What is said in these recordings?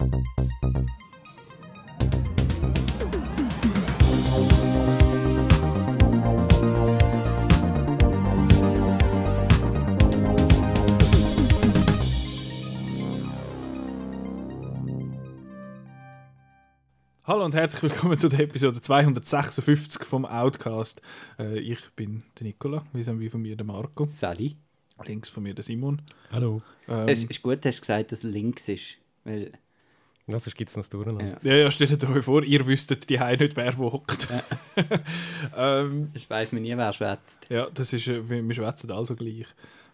Hallo und herzlich willkommen zu der Episode 256 vom Outcast. Äh, ich bin der Nicola, wie sind wir von mir der Marco. Sally. Links von mir der Simon. Hallo. Ähm, Es ist gut, dass du gesagt dass es links ist. Weil, Ja, sonst gibt es noch das Durcheinander. ja, ja, ja, stellt euch vor, ihr wüsstet die nicht, wer wo hockt. ähm, ich weiss mir nie, wer schwätzt. ja, das ist, äh, wir, wir schwätzen also gleich.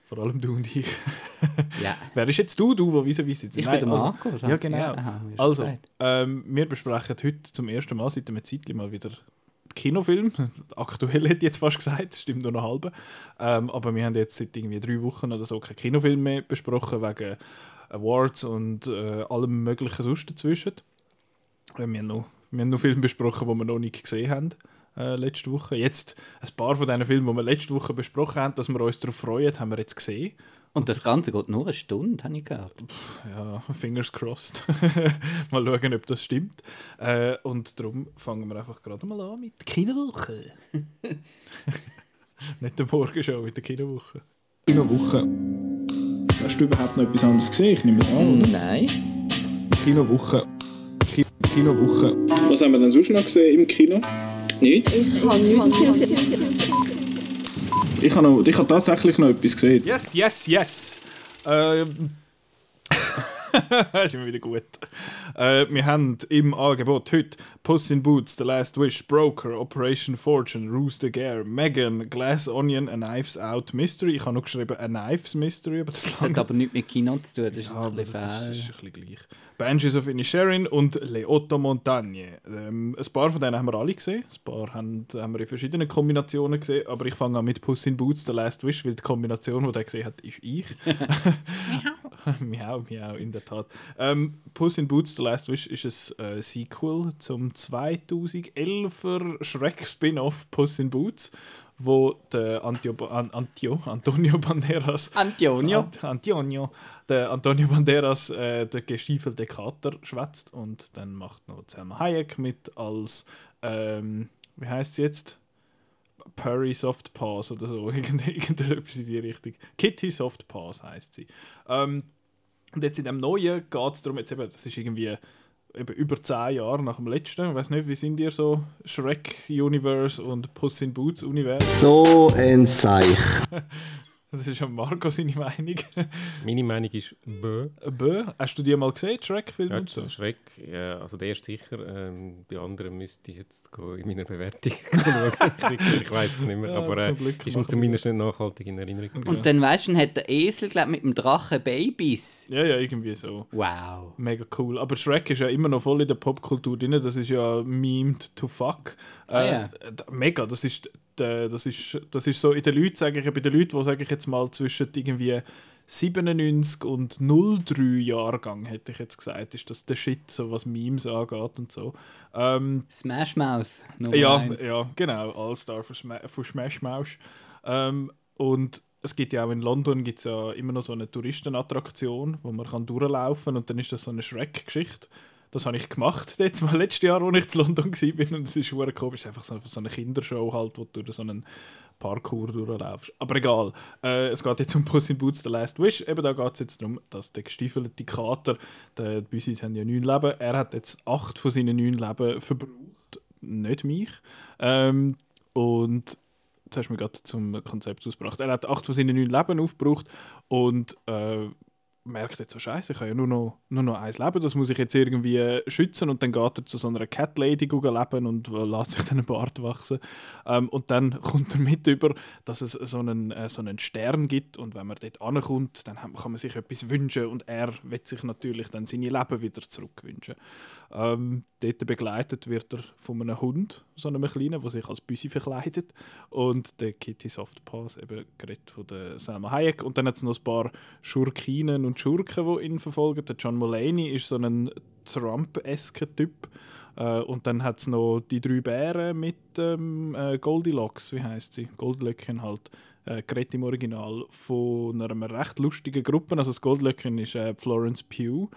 Vor allem du und ich. Ja. wer ist jetzt du, du, wo vis vis sitzt? Ich Nein, bin der also- Marco. was Ja, hab- genau. schon Also, ähm, wir besprechen heute zum ersten Mal seit einem Zeitchen mal wieder Kinofilm. Aktuell hätte ich jetzt fast gesagt, das stimmt nur noch halb. Ähm, aber wir haben jetzt seit irgendwie drei Wochen oder so keinen Kinofilm mehr besprochen, wegen Awards und äh, allem möglichen sonst dazwischen. Äh, wir, haben noch, wir haben noch Filme besprochen, die wir noch nicht gesehen haben. Äh, letzte Woche. Jetzt ein paar von diesen Filmen, die wir letzte Woche besprochen haben, dass wir uns darauf freuen, haben wir jetzt gesehen. Und das Ganze geht nur eine Stunde, habe ich gehört. Ja, fingers crossed. mal schauen, ob das stimmt. Äh, und darum fangen wir einfach gerade mal an mit der Kinowoche. Nicht der Morgenshow, mit der Kinowoche. Kinowoche. Hast du überhaupt noch etwas anderes gesehen? Ich nehme es an, oder? Nein. Kinowoche. Ki Kinowoche. Was haben wir denn sonst noch gesehen im Kino? Nicht? Ich habe nichts gesehen. Ich habe, noch, ich habe tatsächlich noch etwas gesehen. Yes, yes, yes! Ähm. ist immer wieder gut. Äh, wir haben im Angebot heute Puss in Boots, The Last Wish, Broker, Operation Fortune, Rooster Gare, Megan, Glass Onion, A Knives Out Mystery. Ich habe noch geschrieben A Knives Mystery, aber das Das hat aber nichts mit Kino zu tun. Das ist Ja, jetzt ein bisschen das ist, ist ein bisschen gleich. Banshees of Inisherin und Le Otto Montagne. Ähm, ein paar von denen haben wir alle gesehen. Ein paar haben, haben wir in verschiedenen Kombinationen gesehen. Aber ich fange an mit Puss in Boots, The Last Wish, weil die Kombination, die der gesehen hat, ist ich. miau, miau, in der Tat. Ähm, Puss in Boots, The Last Wish ist ein äh, Sequel zum 2011er Schreck-Spin-Off Puss in Boots, wo der Antio, An, Antio, Antonio Banderas Antonio. Ant Antonio. Der Antonio Banderas, äh, der gestiefelte Kater, schwätzt und dann macht noch Selma Hayek mit als, ähm, wie heißt sie jetzt? Perry Soft Paws oder so, Irgend- irgendetwas in die Richtung. Kitty Soft Paws heißt sie. Ähm, und jetzt in dem Neuen geht es darum, jetzt eben, das ist irgendwie eben über 10 Jahre nach dem letzten. Ich weiß nicht, wie sind ihr so Shrek-Universe und Puss in Boots-Universe? So ein Seich. Das ist ja Marco seine Meinung. Meine Meinung ist Bö. Bö, hast du die mal gesehen, Shrek-Film Ja, und so? Schreck. Ja, also der erste sicher. Ähm, die anderen müsste ich jetzt in meiner Bewertung schauen. ich, ich weiß es nicht mehr. Ja, aber äh, ist mir zumindest nicht nachhaltig in Erinnerung. Okay. Und dann weißt du, dann hat der Esel glaub, mit dem Drachen Babys. Ja, ja, irgendwie so. Wow. Mega cool. Aber Shrek ist ja immer noch voll in der Popkultur drin. Das ist ja memed to fuck. Äh, Ah, ja. d- Mega. Das ist, d- das, ist, das ist so in den Leuten, sage ich, bei den Leuten, die, sage ich jetzt mal, zwischen irgendwie 97 und 03 Jahrgang, hätte ich jetzt gesagt, ist das der Shit, so was Memes angeht und so. Ähm, Smash Mouth. Nummer ja, eins. ja, genau. All-Star von, Sma von Smash Mouth. Ähm, und es gibt ja auch in London gibt's ja immer noch so eine Touristenattraktion, wo man kann durchlaufen kann und dann ist das so eine Shrek-Geschichte. Das habe ich gemacht, jetzt mal letztes Jahr, als ich in London war. Und es ist super komisch. Einfach so, eine Kindershow, halt, wo du durch so einen Parkour durchlaufst. Aber egal. Äh, es geht jetzt um Puss in Boots The Last Wish. Eben da geht es jetzt darum, dass der gestiefelte Kater, der, die Büsis haben ja neun Leben, er hat jetzt acht von seinen neun Leben verbraucht. Nicht mich. Ähm, und jetzt hast du mir gerade zum Konzept ausgebracht. Er hat acht von seinen neun Leben aufgebraucht und äh, merkt jetzt so, scheiße, ich habe ja nur noch, nur noch eins Leben, das muss ich jetzt irgendwie äh, schützen und dann geht er zu so einer Cat Lady leben und äh, lässt sich dann einen Bart wachsen. Ähm, und dann kommt er mit über, dass es so einen, äh, so einen Stern gibt und wenn man dort ankommt, dann kann man sich etwas wünschen und er wird sich natürlich dann seine Leben wieder zurückwünschen. Ähm, dort begleitet wird er von einem Hund, so einem kleinen, der sich als Büsi verkleidet und der Kitty Softpaws, eben geredet von der Selma Hayek und dann hat es noch ein paar Schurkinen und Schurken, die ihn verfolgen. Der John Mulaney ist so ein Trump-esker Typ äh, und dann hat es noch die drei Bären mit ähm, äh, Goldilocks, wie heißt sie? Goldlöckchen halt. Äh, geredet im Original von einer recht lustigen Gruppe. Also das Goldlöckchen ist äh, Florence Pugh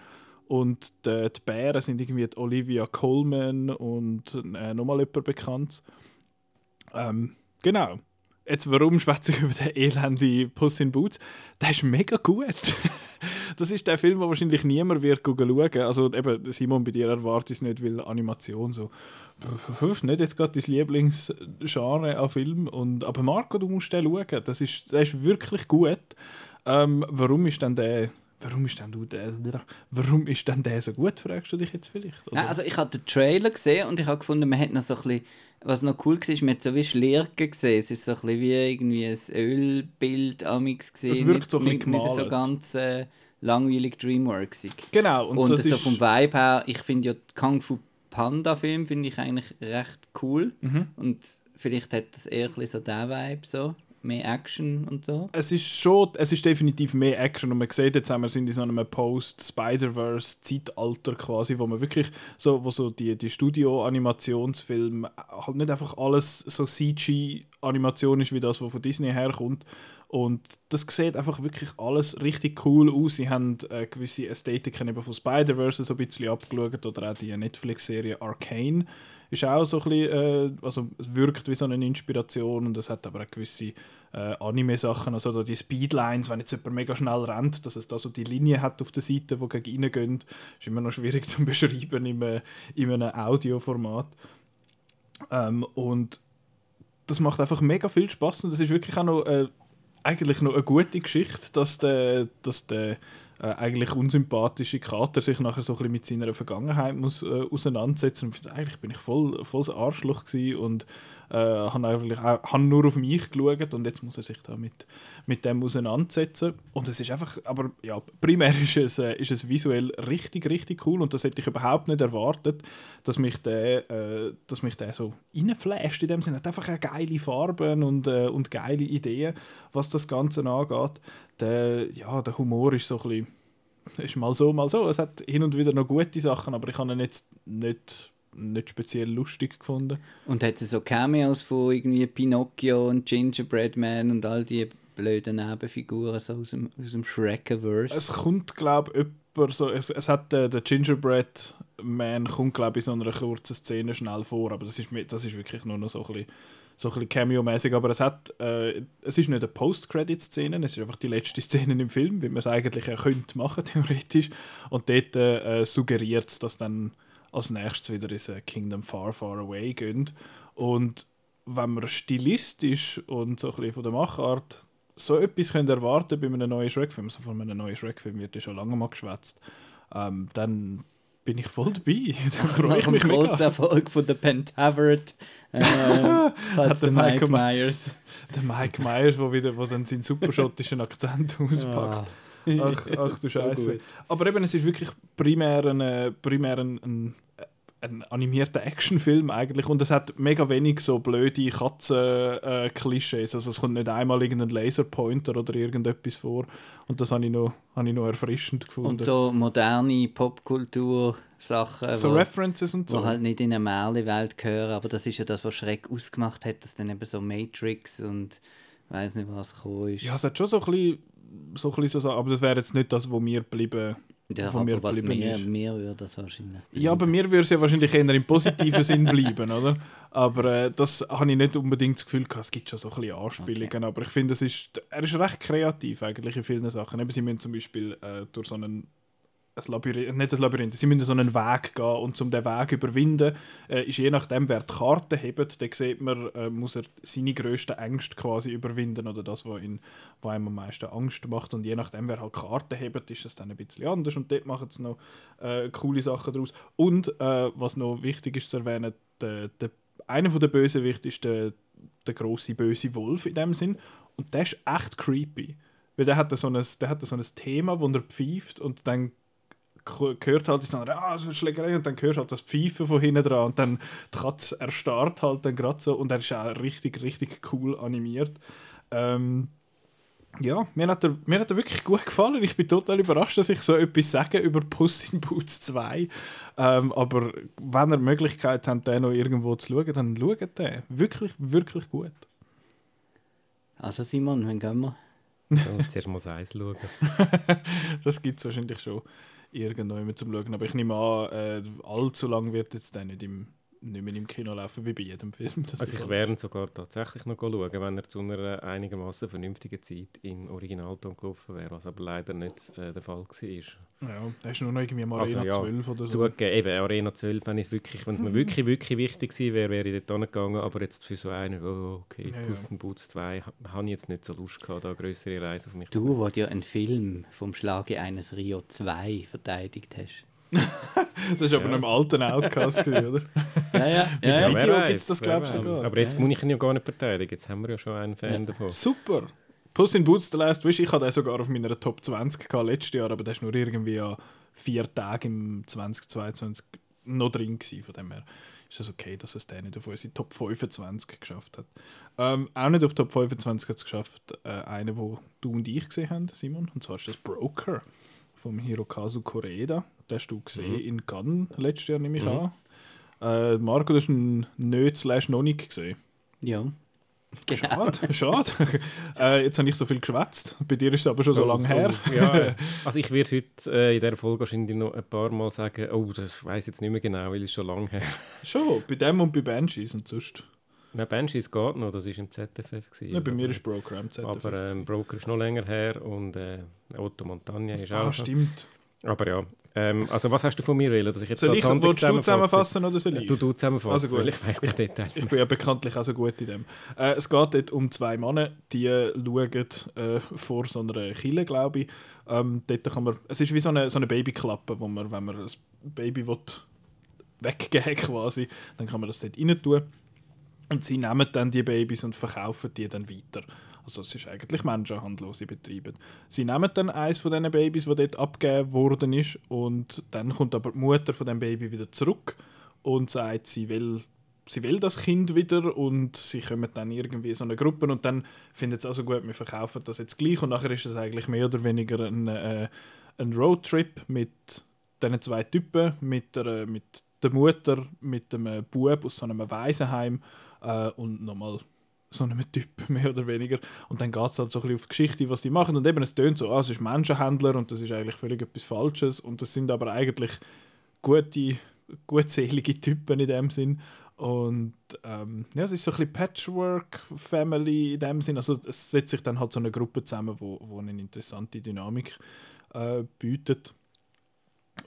Und die, die Bären sind irgendwie Olivia Colman und äh, nochmal jemand bekannt. Ähm, genau. Jetzt, warum schwätze ich über den elende Puss in Boots? Der ist mega gut. das ist der Film, den wahrscheinlich niemand wird schauen. Also eben, Simon, bei dir erwartet es nicht, weil Animation so nicht jetzt gerade dein Lieblingsgenre an Film. Und, aber Marco, du musst den schauen. Das ist, der ist wirklich gut. Ähm, warum ist denn der warum ist denn du der, warum ist denn der so gut, fragst du dich jetzt vielleicht? Ja, also ich habe den Trailer gesehen und ich habe gefunden, man hat noch so ein bisschen, was noch cool war, man hat so wie Schlirken gesehen. Es ist so ein bisschen wie irgendwie ein Ölbild amix gesehen. Es wirkt so ein nicht, bisschen nicht so gemalt. ganz äh, langweilig Dreamworksig. Genau, und, Und, das so ist... vom Vibe her, ich finde ja die Kung Fu Panda Film finde ich eigentlich recht cool. Mhm. Und vielleicht hat das eher so den Vibe, so. Mehr Action und so. es ist schon, es ist definitiv mehr Action und man sieht jetzt, wir sind in so einem Post-Spider-Verse-Zeitalter quasi, wo man wirklich so, wo so die, die Studio-Animationsfilme halt nicht einfach alles so CG-Animation ist, wie das, was von Disney herkommt. Und das sieht einfach wirklich alles richtig cool aus. Sie haben äh, gewisse Ästhetiken eben von Spider-Verse so ein bisschen abgeschaut oder auch die Netflix-Serie Arcane ist auch so ein bisschen, äh, also es wirkt wie so eine Inspiration und es hat aber auch gewisse äh, Anime-Sachen, also da die Speedlines, wenn jetzt jemand mega schnell rennt, dass es da so die Linie hat auf der Seite, die gegen ihn gehen, ist immer noch schwierig zu beschreiben in einem, in einem Audioformat. Ähm, und das macht einfach mega viel Spaß und das ist wirklich auch noch äh, eigentlich noch eine gute Geschichte, dass der, dass der äh, eigentlich unsympathische Kater sich nachher so ein bisschen mit seiner Vergangenheit muss äh, auseinandersetzen. Und ich finde, eigentlich bin ich voll, voll das Arschloch gewesen und äh, habe nur auf mich geschaut und jetzt muss er sich da mit, mit dem auseinandersetzen und es ist einfach, aber ja, primär ist es, äh, ist es visuell richtig, richtig cool und das hätte ich überhaupt nicht erwartet, dass mich der, äh, dass mich der so reinflasht in dem Sinne, hat einfach auch geile Farben und, äh, und geile Ideen, was das Ganze angeht. Der, ja, der Humor ist so ein bisschen ist mal so, mal so. Es hat hin und wieder noch gute Sachen, aber ich habe ihn jetzt nicht, nicht speziell lustig gefunden. Und hat es so Cameos von irgendwie Pinocchio und Gingerbread Man und all die blöden Nebenfiguren so aus dem, aus dem Shrek-Verse? Es kommt, glaube ich, so, es, es hat äh, der Gingerbread Man kommt, glaube ich, in so einer kurzen Szene schnell vor, aber das ist, das ist wirklich nur noch so ein bisschen, so ein Cameo-mäßig, aber es hat, äh, es ist nicht eine Post-Credit-Szene, es ist einfach die letzte Szene im Film, wie man es eigentlich auch könnte machen, theoretisch, und dort äh, suggeriert es, dass dann als nächstes wieder ins äh, Kingdom Far, Far Away gehen und wenn man stilistisch und so ein bisschen von der Machart so etwas könnt erwarten bei einem neuen Shrek-Film, also von einem neuen Shrek-Film wird ja schon lange mal geschwätzt, ähm, dann bin ich voll dabei. dann freue ich mich mega. Erfolg von der Pentaveret äh, hat Hat der Mike Myers. Der Mike Myers, wo, wieder, wo dann seinen super schottischen Akzent auspackt. Ach, ach du So Scheiße. gut. Aber eben, es ist wirklich primär ein, äh, primär ein, ein, ein animierter Actionfilm eigentlich und es hat mega wenig so blöde Katzen-Klischees. also es kommt nicht einmal irgendein Laserpointer oder irgendetwas vor und das habe ich noch, habe ich noch erfrischend gefunden. Und so moderne Popkultur-Sachen, So wo, References und so. wo halt nicht in eine Märchenwelt gehören, aber das ist ja das, was Schreck ausgemacht hat, dass dann eben so Matrix und weiß nicht was gekommen ist. ja, es hat schon so ein bisschen, so, ein so, aber das wäre jetzt nicht das, wo mir bleiben Ja, von mir was mir, ist. mir würde das wahrscheinlich. Ja, bei mir würde es ja wahrscheinlich eher im positiven Sinn bleiben, oder? Aber äh, das habe ich nicht unbedingt das Gefühl gehabt. Es gibt schon so ein bisschen Anspielungen, aber ich finde, ist, er ist recht kreativ eigentlich in vielen Sachen. Eben, sie müssen zum Beispiel äh, durch so einen ein Labyrinth, nicht ein Labyrinth, sie müssen so einen Weg gehen und um den Weg zu überwinden, äh, ist je nachdem, wer die Karte hebt, dann sieht man, äh, muss er seine grössten Ängste quasi überwinden oder das, was, ihn, was einem am meisten Angst macht und je nachdem, wer halt die Karte hebt, ist das dann ein bisschen anders und dort machen sie noch äh, coole Sachen daraus. Und äh, was noch wichtig ist zu erwähnen, der, der, einer der Bösewichte ist der, der große böse Wolf in dem Sinn und der ist echt creepy. Weil der hat so ein, der hat so ein Thema, wo er pfeift und dann gehört halt die andere, ah, es wird Schlägerei und dann hörst du halt das Pfeifen von hinten dran und dann die Katze erstarrt halt dann gerade so und er ist auch richtig, richtig cool animiert. Ähm, ja, mir hat, er, mir hat er wirklich gut gefallen. Ich bin total überrascht, dass ich so etwas sage über Puss in Boots 2. Ähm, aber wenn ihr die Möglichkeit habt, den noch irgendwo zu schauen, dann schaut den. Wirklich, wirklich gut. Also Simon, wann gehen wir? Ja, zuerst mal das Eis schauen. Das gibt es wahrscheinlich schon. Irgendwo immer zum Schauen. Aber ich nehme an, äh, allzu lang wird jetzt dann nicht, im, nicht mehr im Kino laufen, wie bei jedem Film. Das Also ist ich wäre sogar tatsächlich noch schauen, wenn er zu einer einigermaßen vernünftigen Zeit in Originalton gelaufen wäre, was aber leider nicht äh, der Fall war. Ja, da ist nur noch irgendwie am Also, Arena ja, 12 oder so. Zugegeben, eben Arena 12, wenn es wirklich, wenn es mir wirklich, wirklich wichtig gewesen wäre, wäre ich dort hingegangen, aber jetzt für so einen, oh, okay, Ja, ja. Puss in Boots 2, ha- habe ich jetzt nicht so Lust gehabt, da eine grössere Reise auf mich zu Du, wo ja einen Film vom Schlage eines Rio 2 verteidigt hast. Das war aber Ja. noch im alten Outcast, oder? Ja, ja. Mit ja, Video gibt's weiß, das, wer glaub ich, sogar. Aber jetzt Ja. muss ich ihn ja gar nicht verteidigen, jetzt haben wir ja schon einen Fan Ja. davon. Super! Puss in Boots, The Last Wish, ich hatte den sogar auf meiner Top 20 gehabt letztes Jahr, aber der war nur irgendwie an vier Tagen im 2022 noch drin gewesen. Von dem her ist es okay, dass es der nicht auf unsere Top 25 geschafft hat. Ähm, auch nicht auf Top 25 hat es geschafft, äh, einen, wo du und ich gesehen haben, Simon, und zwar ist das Broker vom Hirokazu Koreeda. Den hast du gesehen Mhm. in Cannes letztes Jahr, nehme ich an. Äh, Marco, das ist ein nicht slash noch nicht gesehen. ja. Genau. Schade, schade. äh, jetzt habe ich so viel geschwätzt. Bei dir ist es aber schon so Oh, lange her. oh, ja, also ich werde heute äh, in dieser Folge wahrscheinlich noch ein paar Mal sagen, oh, das weiß jetzt nicht mehr genau, weil es schon lange her Schon, bei dem und bei Banshees und sonst. Nein, Banshees geht noch, das war im ZFF. Gewesen, Ja, bei mir ist Broker am ZDF. Aber ähm, Broker ist noch länger her und äh, Otto Montagna ist auch ah, stimmt. Aber ja, ähm, also was hast du von mir wollen, dass ich jetzt Soll ich, willst du zusammenfassen oder soll ich? Du, du zusammenfassen, Also gut. ich weiss keine Details Ich mehr. bin ja bekanntlich auch so gut in dem. Äh, es geht dort um zwei Männer, die schauen äh, vor so einer Kille, glaube ich. Ähm, dort kann man, es ist wie so eine, so eine Babyklappe, wo man, wenn man ein Baby will, weggeben quasi, dann kann man das dort rein tun. Und sie nehmen dann die Babys und verkaufen die dann weiter. Also es ist eigentlich Menschenhandel, was sie betreiben. Sie nehmen dann eins von diesen Babys, das dort abgegeben worden ist und dann kommt aber die Mutter von dem Baby wieder zurück und sagt, sie will, sie will das Kind wieder und sie kommen dann irgendwie in so eine Gruppe und dann findet es also gut, wir verkaufen das jetzt gleich und nachher ist es eigentlich mehr oder weniger ein, äh, ein Roadtrip mit diesen zwei Typen, mit der, mit der Mutter, mit dem äh, Bub aus so einem Waisenheim äh, und nochmal so einem Typ, mehr oder weniger. Und dann geht es halt so ein bisschen auf die Geschichte, was die machen. Und eben, es tönt so, ah, es ist Menschenhändler und das ist eigentlich völlig etwas Falsches. Und das sind aber eigentlich gute, gutselige Typen in dem Sinn. Und ähm, ja, es ist so ein bisschen Patchwork-Family in dem Sinn. Also es setzt sich dann halt so eine Gruppe zusammen, wo, wo eine interessante Dynamik äh, bietet.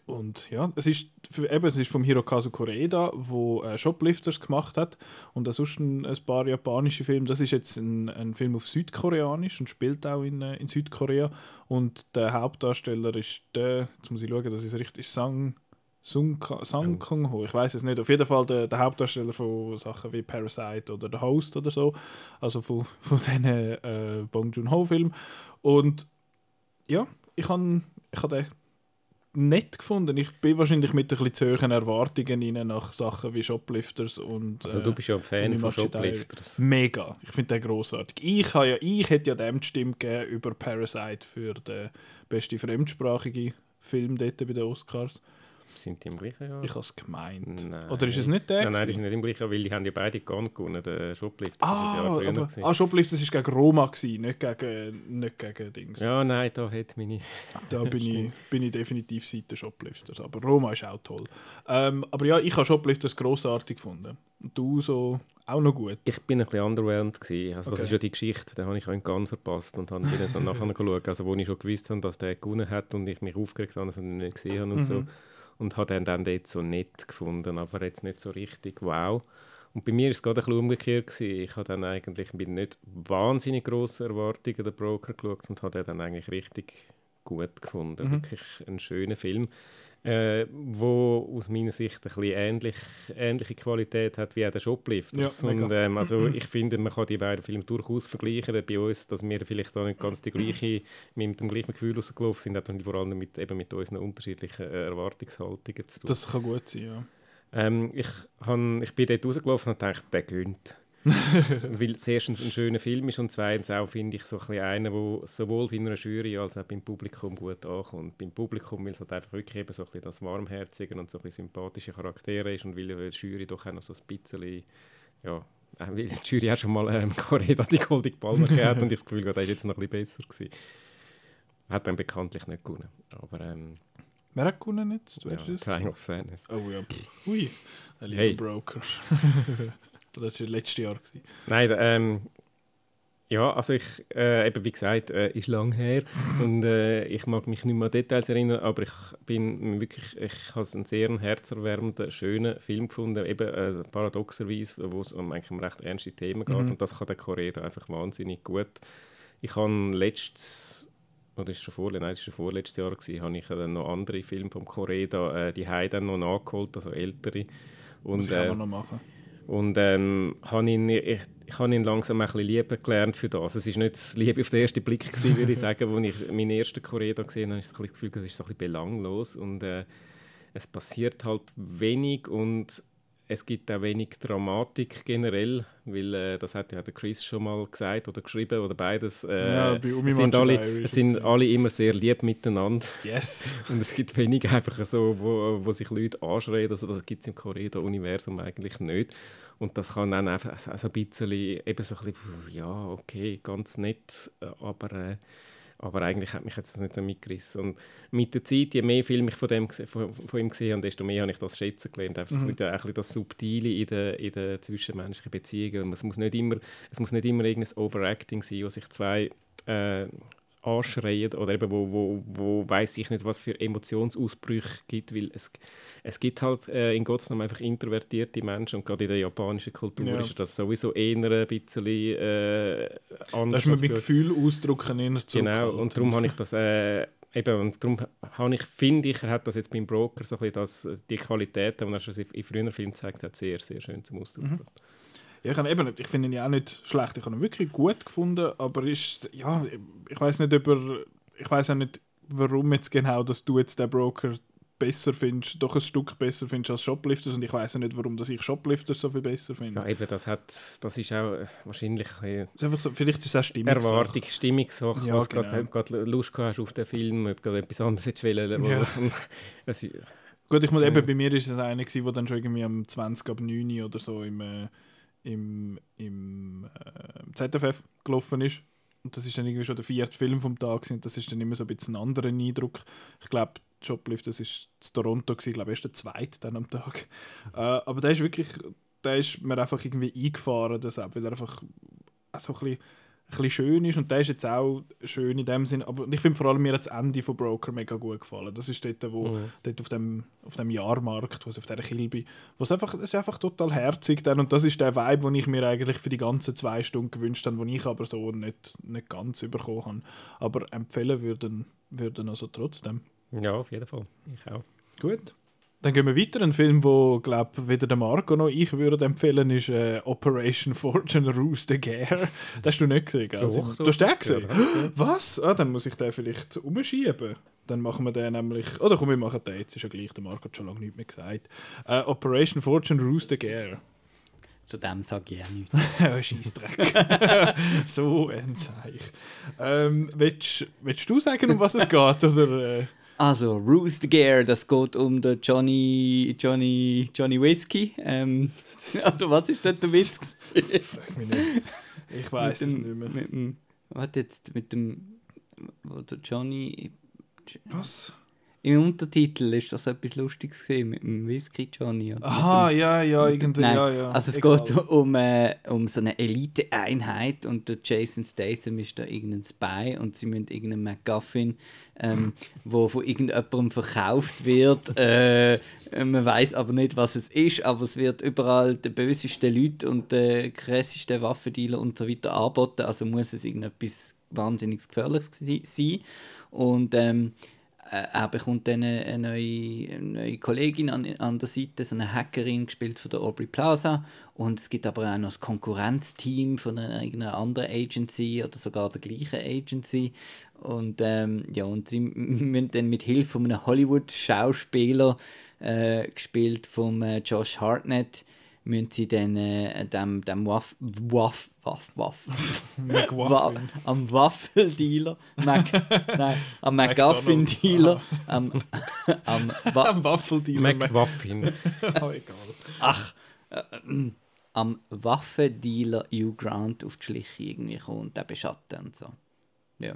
Und ja, es ist, eben, es ist vom Hirokazu Koreeda, wo äh, Shoplifters gemacht hat und sonst ein, paar japanische Filme. Das ist jetzt ein, ein Film auf Südkoreanisch und spielt auch in, äh, in Südkorea. Und der Hauptdarsteller ist der, jetzt muss ich schauen, dass es richtig ist, Sang, Sung, Sang Kung Ho. Ich weiß es nicht. Auf jeden Fall der, der Hauptdarsteller von Sachen wie Parasite oder The Host oder so. Also von, von diesen äh, Bong Joon-ho-Filmen. Und ja, ich habe ich hab den nett gefunden. Ich bin wahrscheinlich mit ein bisschen zu hohen Erwartungen rein nach Sachen wie Shoplifters und Also äh, du bist ja ein Fan von. Shoplifters. mega. Ich finde den großartig. Ich ja, ich hätte ja dem die Stimme gegeben über Parasite für den besten fremdsprachigen Film dort bei den Oscars. Sind die im gleichen Jahr? Ich habe es gemeint. Nein. Oder ist es nicht der? Nein, nein, die sind nicht im gleichen Jahr, weil die haben ja beide Gone gewonnen, der Shoplifters. das ist Ah, ja früher aber, ah, Shoplifters war gegen Roma, gewesen, nicht gegen, nicht gegen Dings. Ja, nein, da hat meine... Da bin ich, bin ich definitiv Seite Shoplifters. Aber Roma ist auch toll. Ähm, aber ja, ich habe Shoplifters grossartig gefunden. Und du so auch noch gut. Ich bin ein bisschen underwhelmed gewesen. Also das Okay. ist ja die Geschichte, da habe ich in Cannes verpasst und habe dann nachher geschaut, also wo ich schon gewusst habe, dass der gewonnen hat und ich mich aufgeregt habe, dass ich ihn nicht gesehen habe und Mhm. so. Und habe den dann dort so nett gefunden, aber jetzt nicht so richtig wow. Und bei mir war es gerade ein bisschen umgekehrt. Gewesen. Ich habe dann eigentlich mit nicht wahnsinnig grossen Erwartungen den Broker geschaut und habe den dann eigentlich richtig gut gefunden. Mhm. Wirklich ein schöner Film, äh, wo aus meiner Sicht ein bisschen ähnlich, ähnliche Qualität hat wie auch der Shoplifters. Ja, und, ähm, also ich finde, man kann die beiden Filme durchaus vergleichen. Bei uns, dass wir vielleicht auch nicht ganz die gleiche, mit dem gleichen Gefühl rausgelaufen sind, hat vor allem mit, eben mit unseren unterschiedlichen äh, Erwartungshaltungen zu tun. Das kann gut sein, ja. Ähm, ich, han, ich bin dort rausgelaufen und dachte, der gönnt. Weil es erstens ein schöner Film ist und zweitens auch, finde ich, so ein einer, der sowohl bei einer Jury als auch beim Publikum gut ankommt. Beim Publikum, weil es halt einfach wirklich eben so ein bisschen das Warmherzige und so ein bisschen sympathische Charaktere ist und weil die Jury doch auch noch so ein bisschen, ja, äh, weil die Jury auch schon mal ähm, Correda die Goldige Palme gegeben hat und ich das Gefühl hatte, der ist jetzt noch ein bisschen besser gewesen. Hat dann bekanntlich nicht gewonnen. Aber ähm, Wer hat gewonnen jetzt? Wer Ja? Triangle of Sadness. Oh ja, pff, ui, ein lieber Hey. Broker. das war letztes Jahr. Gewesen. Nein, ähm, ja, also ich, äh, eben wie gesagt, äh, ist lang her und äh, ich mag mich nicht mehr an Details erinnern, aber ich bin wirklich, ich habe einen sehr herzerwärmenden, schönen Film gefunden, eben äh, paradoxerweise, wo es um eigentlich um recht ernste Themen geht Mhm. und das kann der Korea einfach wahnsinnig gut. Ich habe letztes, oder ist schon vor, nein, es ist schon vorletztes Jahr gewesen, habe ich dann noch andere Filme vom Korea, äh, die dann noch nachgeholt, also ältere. Muss Und, ich auch äh, mal noch machen. Und ähm, habe ihn, ich, ich habe ihn langsam ein bisschen lieber gelernt für das. Es war nicht das Liebe auf den ersten Blick, gewesen, würde ich sagen. Als ich meinen ersten Korea gesehen habe, habe ich das Gefühl, das ist so ein bisschen belanglos. Und äh, es passiert halt wenig und es gibt auch wenig Dramatik generell, weil äh, das hat ja der Chris schon mal gesagt oder geschrieben oder beides. Äh, Ja, bei Umi es sind, alle, es sind alle immer sehr lieb miteinander. Yes! Und es gibt wenig einfach so, wo, wo sich Leute anschreien. Also das gibt es im Korea-Universum eigentlich nicht. Und das kann dann einfach so so ein bisschen, eben so ein bisschen, ja, okay, ganz nett, äh, aber, äh, aber eigentlich hat mich jetzt das nicht so mitgerissen. Und mit der Zeit, je mehr Filme ich von, dem, von, von ihm gesehen habe, desto mehr habe ich das schätzen gelernt. Einfach so ein bisschen, ein bisschen das Subtile in den, in den zwischenmenschlichen Beziehungen. Und es muss nicht immer, es muss nicht immer irgendein Overacting sein, wo sich zwei äh, anschreien oder eben wo, wo, wo weiß ich nicht, was für Emotionsausbrüche gibt, weil es, es gibt halt äh, in Gottes Namen einfach introvertierte Menschen und gerade in der japanischen Kultur Ja. ist das sowieso eher ein bisschen äh, anders. ist man mit. Gefühl ausdrücken eher Genau, zurückhaltend. und darum habe ich das äh, eben, und darum habe ich, finde ich, er hat das jetzt beim Broker so ein bisschen das, die Qualitäten, die er schon in früheren Filmen gezeigt hat, sehr, sehr schön zum Ausdruck Mhm. Ja, ich, eben, ich finde ihn ja auch nicht schlecht. Ich habe ihn wirklich gut gefunden, aber ist, ja, ich weiß nicht, ob er, ich weiß auch nicht, warum jetzt genau, dass du jetzt den Broker besser findest, doch ein Stück besser findest als Shoplifters und ich weiß auch nicht, warum dass ich Shoplifters so viel besser finde. Ja, eben, das, hat, das ist auch wahrscheinlich ein ist einfach so, vielleicht ist es auch Stimmung. Erwartung, Stimmungssache, Ja, was genau. gerade gerade Lust gehabt hast auf den Film, ob gerade etwas anderes hättest wollen. Ja. Gut, ich muss Ja. eben, bei mir ist es einer gewesen, der dann schon irgendwie am 20 ab 9 oder so im, äh, im, im äh, ZFF gelaufen ist. Und das ist dann irgendwie schon der vierte Film vom Tag und das ist dann immer so ein bisschen ein anderer Eindruck. Ich glaube, Shoplift, das ist in Toronto gewesen, ich glaube, erst der zweite dann am Tag. Äh, aber der ist wirklich, der ist mir einfach irgendwie eingefahren, deshalb, weil er einfach so ein bisschen, bisschen schön ist und der ist jetzt auch schön in dem Sinn, aber ich finde vor allem mir hat das Ende von Broker mega gut gefallen. Das ist dort, wo Mhm. dort auf dem, auf dem Jahrmarkt, wo es auf dieser Kilby, wo es einfach, ist einfach total herzig dann und das ist der Vibe, den ich mir eigentlich für die ganzen zwei Stunden gewünscht habe, den ich aber so nicht, nicht ganz bekommen habe. Aber empfehlen würden, würden also trotzdem. ja, auf jeden Fall. Ich auch. Gut. Dann gehen wir weiter. Ein Film, wo glaube weder der Marco noch ich würde empfehlen, ist äh, Operation Fortune Ruse the Gare. Das hast du nicht gesehen, gell? Doch, du hast den gesehen? Ja, Was? Ah, dann muss ich den vielleicht umschieben. Dann machen wir den nämlich. Oder komm, wir machen den jetzt. Ist ja gleich, der Marco hat schon lange nichts mehr gesagt. Äh, Operation Fortune Ruse the Gare. Zu dem sage ich auch nichts. Ja, Scheissdreck. so ein Zeich. Ähm, willst, willst du sagen, um was es geht? Oder, äh, Also, Rooster Gear, das geht um den Johnny, Johnny, Johnny Whiskey. Ähm, oder was ist dort der Witz? frag mich nicht. Ich weiß es nicht mehr. Mit dem, warte jetzt, mit dem, wo der Johnny, Was? Im Untertitel ist das etwas Lustiges gesehen mit dem Whisky Johnny. oder Aha, dem- ja, ja, irgendwie, Nein, ja, ja. Also es Egal. geht um, äh, um so eine Elite-Einheit und der Jason Statham ist da irgendein Spy und sie müssen irgendeinen MacGuffin, ähm, wo von irgendjemandem verkauft wird. Äh, man weiß aber nicht, was es ist, aber es wird überall der bösesten Leute und der krassesten Waffendealer und so weiter angeboten. Also muss es irgendetwas wahnsinnig Gefährliches sein. Und ähm, äh, er bekommt dann eine, neue, eine neue Kollegin an, an der Seite, so eine Hackerin, gespielt von der Aubrey Plaza. Und es gibt aber auch noch das Konkurrenzteam von einer, anderen Agency oder sogar der gleichen Agency. Und, ähm, ja, und sie müssen dann mit Hilfe von einem Hollywood-Schauspieler, äh, gespielt von äh, Josh Hartnett, müssen sie dann äh, dem, dem Waff, Waff, Waff, Waff, Wa McWaffin. am Waffeldealer, Mac, nein, am McGuffin-Dealer, am, am, Wa Am Waffeldealer. McWaffin. oh, egal. ach, äh, am Waffendealer Hugh Grant auf die Schliche irgendwie kommen und den beschatten und so. Ja.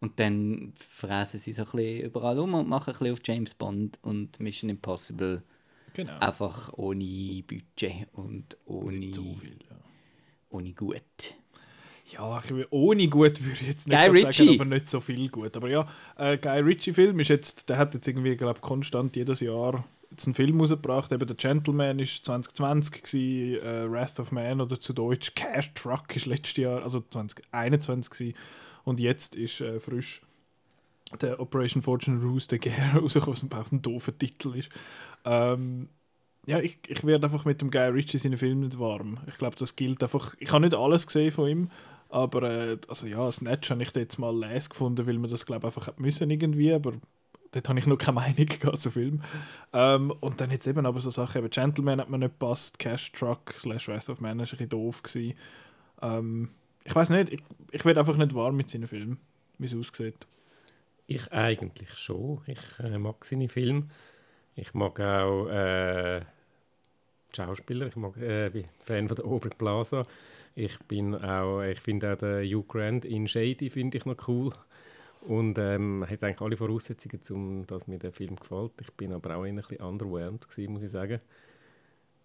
Und dann fräsen sie so ein bisschen überall um und machen ein bisschen auf James Bond und Mission Impossible. Genau. Einfach ohne Budget und ohne, Nicht so viel, ja. ohne gut. Ja, ich will, ohne gut würde ich jetzt nicht Guy sagen, Ritchie. aber nicht so viel gut. Aber ja, äh, Guy Ritchie-Film ist jetzt, der hat jetzt irgendwie, glaube konstant jedes Jahr jetzt einen Film rausgebracht. Eben der Gentleman ist 2020 gewesen, äh, Wrath of Man oder zu Deutsch Cash Truck ist letztes Jahr, also 2021 gewesen. Und jetzt ist äh, frisch der Operation Fortune Ruse der Gare rausgekommen, was auch ein doofer Titel ist. Ähm, ja, ich, ich werde einfach mit dem Guy Ritchie seinen Film nicht warm. Ich glaube, das gilt einfach. Ich habe nicht alles gesehen von ihm, aber äh, also ja, Snatch habe ich jetzt mal les gefunden, weil man das glaube einfach müssen irgendwie, aber dort habe ich noch keine Meinung gehabt zu Film. Ähm, und dann jetzt eben aber so Sachen, eben Gentleman hat mir nicht gepasst, Cash Truck slash Wrath of Man ist ein bisschen doof gewesen. Ähm, ich weiß nicht, ich, ich werde einfach nicht warm mit seinen Filmen, wie es aussieht. Ich eigentlich schon. Ich äh, mag seine Filme. Ich mag auch äh, Schauspieler. Ich mag, äh, bin Fan von der Aubrey Plaza. Ich bin auch, ich finde auch den Hugh Grant in Shady finde ich noch cool. Und ähm, hat eigentlich alle Voraussetzungen, um dass mir der Film gefällt. Ich bin aber auch ein bisschen underwhelmed gewesen, muss ich sagen.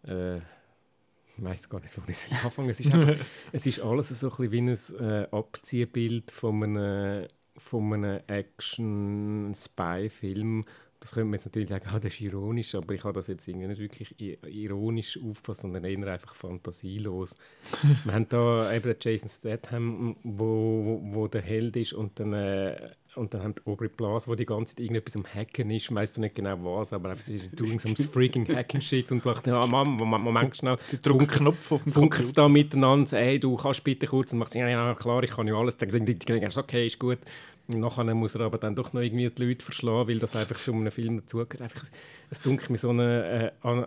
Äh, ich weiß gar nicht, wo ich anfangen es ist, einfach, es ist alles so ein bisschen wie ein äh, Abziehbild von einem, von einem Action-Spy-Film. Das könnte man jetzt natürlich sagen, ah, das ist ironisch, aber ich habe das jetzt irgendwie nicht wirklich ironisch aufgefasst, sondern eher einfach fantasielos. Wir haben da eben Jason Statham, wo, wo, wo der Held ist und dann, äh, und dann haben die Aubrey Plaza, wo die ganze Zeit irgendetwas am Hacken ist, weißt du nicht genau was, aber einfach sie ist doing some freaking hacking shit und macht, ja Mann, Moment, Moment schnell, drückt Knopf auf dem funkt Computer. da miteinander, hey, du kannst bitte kurz, und macht sie, ja, ja, klar, ich kann ja alles, dann denkt er, okay, ist gut. Und nachher muss er aber dann doch noch irgendwie die Leute verschlagen, weil das einfach zu einem Film dazugehört. Einfach, es dunkelt mir so eine, äh, an,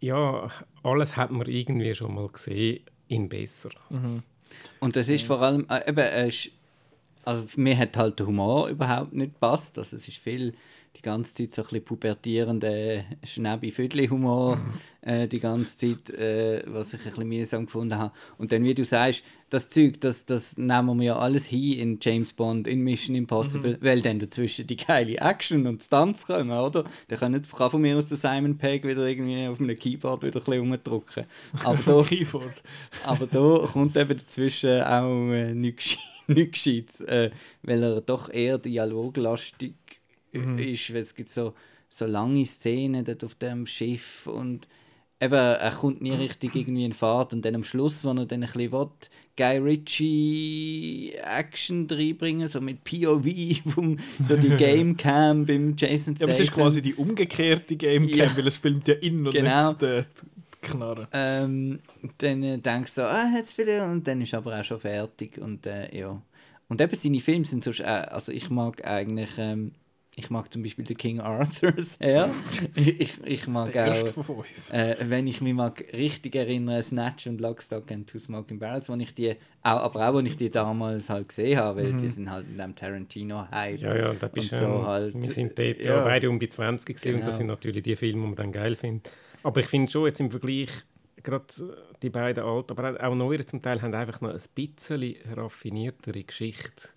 ja, alles hat man irgendwie schon mal gesehen, in besser. Und das ist vor allem, äh, eben, äh, also mir hat halt der Humor überhaupt nicht gepasst. Also es ist viel die ganze Zeit so ein bisschen pubertierender Schnäbi-Füdli-Humor äh, die ganze Zeit, äh, was ich ein bisschen mühsam gefunden habe. Und dann, wie du sagst, das Zeug, das, das nehmen wir ja alles hin in James Bond, in Mission Impossible, weil dann dazwischen die geile Action und Stunts kommen, oder? Da kann, nicht, kann von mir aus der Simon Pegg wieder irgendwie auf einem Keyboard wieder ein bisschen rumdrücken. Aber da, aber da kommt eben dazwischen auch äh, nichts nichts Gescheites, äh, weil er doch eher dialoglastig äh, ist, weil es gibt so, so lange Szenen dort auf dem Schiff und eben, er kommt nie richtig irgendwie in Fahrt und dann am Schluss, wenn er dann ein bisschen will, Guy Ritchie Action reinbringen, so mit POV, vom, so die Game Cam beim Jason Ja, aber es ist Statham. quasi die umgekehrte Gamecam, Ja. weil es filmt ja in und Genau. nicht die, die Knarre. Ähm, dann äh, denkst du so, ah, jetzt wieder und dann ist aber auch schon fertig und äh, ja. Und eben seine Filme sind sonst, äh, also ich mag eigentlich, ähm, ich mag zum Beispiel den King Arthur sehr. ich, ich mag Der auch, von fünf. äh, wenn ich mich mag richtig erinnere, Snatch und Lockstock and Two Smoking Barrels, wo ich die, auch, aber auch, wo ich die damals halt gesehen habe, weil die sind halt in dem Tarantino-Hype. Ja, ja, da bist Und so ähm, halt, wir sind dort ja. beide um die 20 gewesen und Genau. das sind natürlich die Filme, die man dann geil findet. Aber ich finde schon jetzt im Vergleich, gerade die beiden alten, aber auch neueren zum Teil, haben einfach noch ein bisschen raffiniertere Geschichte.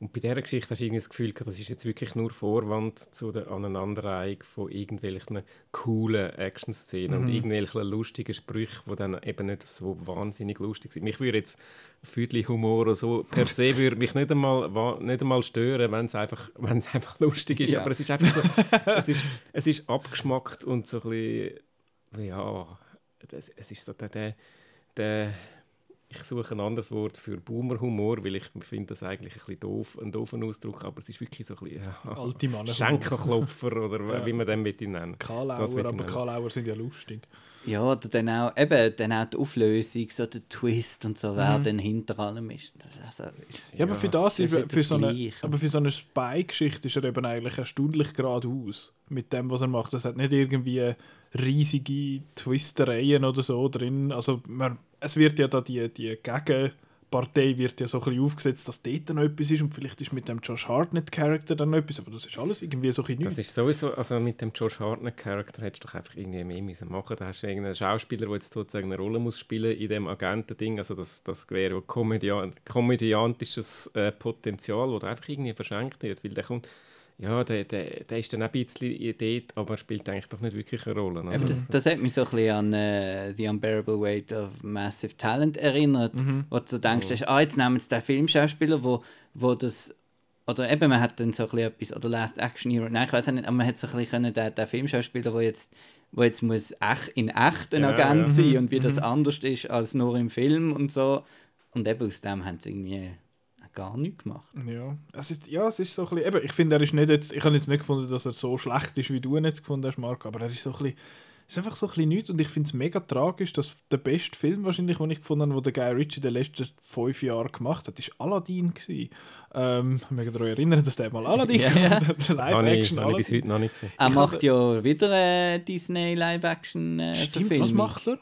Und bei dieser Geschichte hast du irgendwie das Gefühl, das ist jetzt wirklich nur Vorwand zu der Aneinanderreihung von irgendwelchen coolen Action-Szenen und irgendwelchen lustigen Sprüchen, die dann eben nicht so wahnsinnig lustig sind. Mich würde jetzt Füdli-Humor oder so per se würde mich nicht einmal, nicht einmal stören, wenn es einfach, wenn es einfach lustig ist. Ja. Aber es ist einfach so, es ist, es ist abgeschmackt und so ein bisschen, ja, das, es ist so der, der, der ich suche ein anderes Wort für Boomer-Humor, weil ich finde das eigentlich ein bisschen doof, ein doofen Ausdruck, aber es ist wirklich so ein bisschen ja, Alte Männer. Schenkelklopfer oder Ja. wie man den mit nennen. Ich aber nennen. Karlauer sind ja lustig. Ja, oder dann auch, eben, dann auch die Auflösung, so der Twist und so, wer dann hinter allem ist. Also, Ja, aber für das, ist ja für das so eine, aber für so eine Spy-Geschichte ist er eben eigentlich erstaunlich geradeaus mit dem, was er macht. Es hat nicht irgendwie riesige Twistereien oder so drin. Also man, es wird ja da die, die Partei wird ja so ein bisschen aufgesetzt, dass dort noch etwas ist und vielleicht ist mit dem Josh Hartnett-Charakter dann noch etwas, aber das ist alles irgendwie so ein bisschen Das ist sowieso, also mit dem Josh Hartnett-Charakter hättest du doch einfach irgendwie mehr müssen machen Da hast du irgendeinen Schauspieler, der jetzt sozusagen eine Rolle muss spielen in dem Agentending. Also das, das wäre komödian komödiantisches äh, Potenzial, das einfach irgendwie verschenkt wird, weil der kommt ja, der, der, der ist dann auch ein bisschen dort, aber spielt eigentlich doch nicht wirklich eine Rolle. Also. Das, das hat mich so ein bisschen an äh, The Unbearable Weight of Massive Talent erinnert, Mhm. wo du so denkst, Oh. ah, jetzt nehmen sie den Filmschauspieler, wo, wo das oder eben, man hat dann so ein bisschen etwas, oder Last Action Hero, nein, ich weiß nicht, aber man hat so ein bisschen können, den, den Filmschauspieler, der jetzt, wo jetzt muss echt, in echt ein Ja, Agent ja. sein und wie das anders ist als nur im Film und so. Und eben aus dem haben sie irgendwie gar nichts gemacht. Ja, es ist, ja, es ist so ein bisschen, eben, ich finde, er ist nicht jetzt, ich habe jetzt nicht gefunden, dass er so schlecht ist, wie du ihn jetzt gefunden hast, Marco, aber er ist so ein bisschen, ist einfach so ein bisschen nichts und ich finde es mega tragisch, dass der beste Film wahrscheinlich, den ich gefunden habe, den der Guy Ritchie in den letzten fünf Jahren gemacht hat, ist Aladdin gewesen. Ähm, ich mich daran erinnern, dass der mal Aladdin Ja, gemacht hat, Live-Action ich bis Aladdin. heute noch nicht gesehen. Er macht ja wieder eine Disney Live-Action äh, Stimmt, was macht er?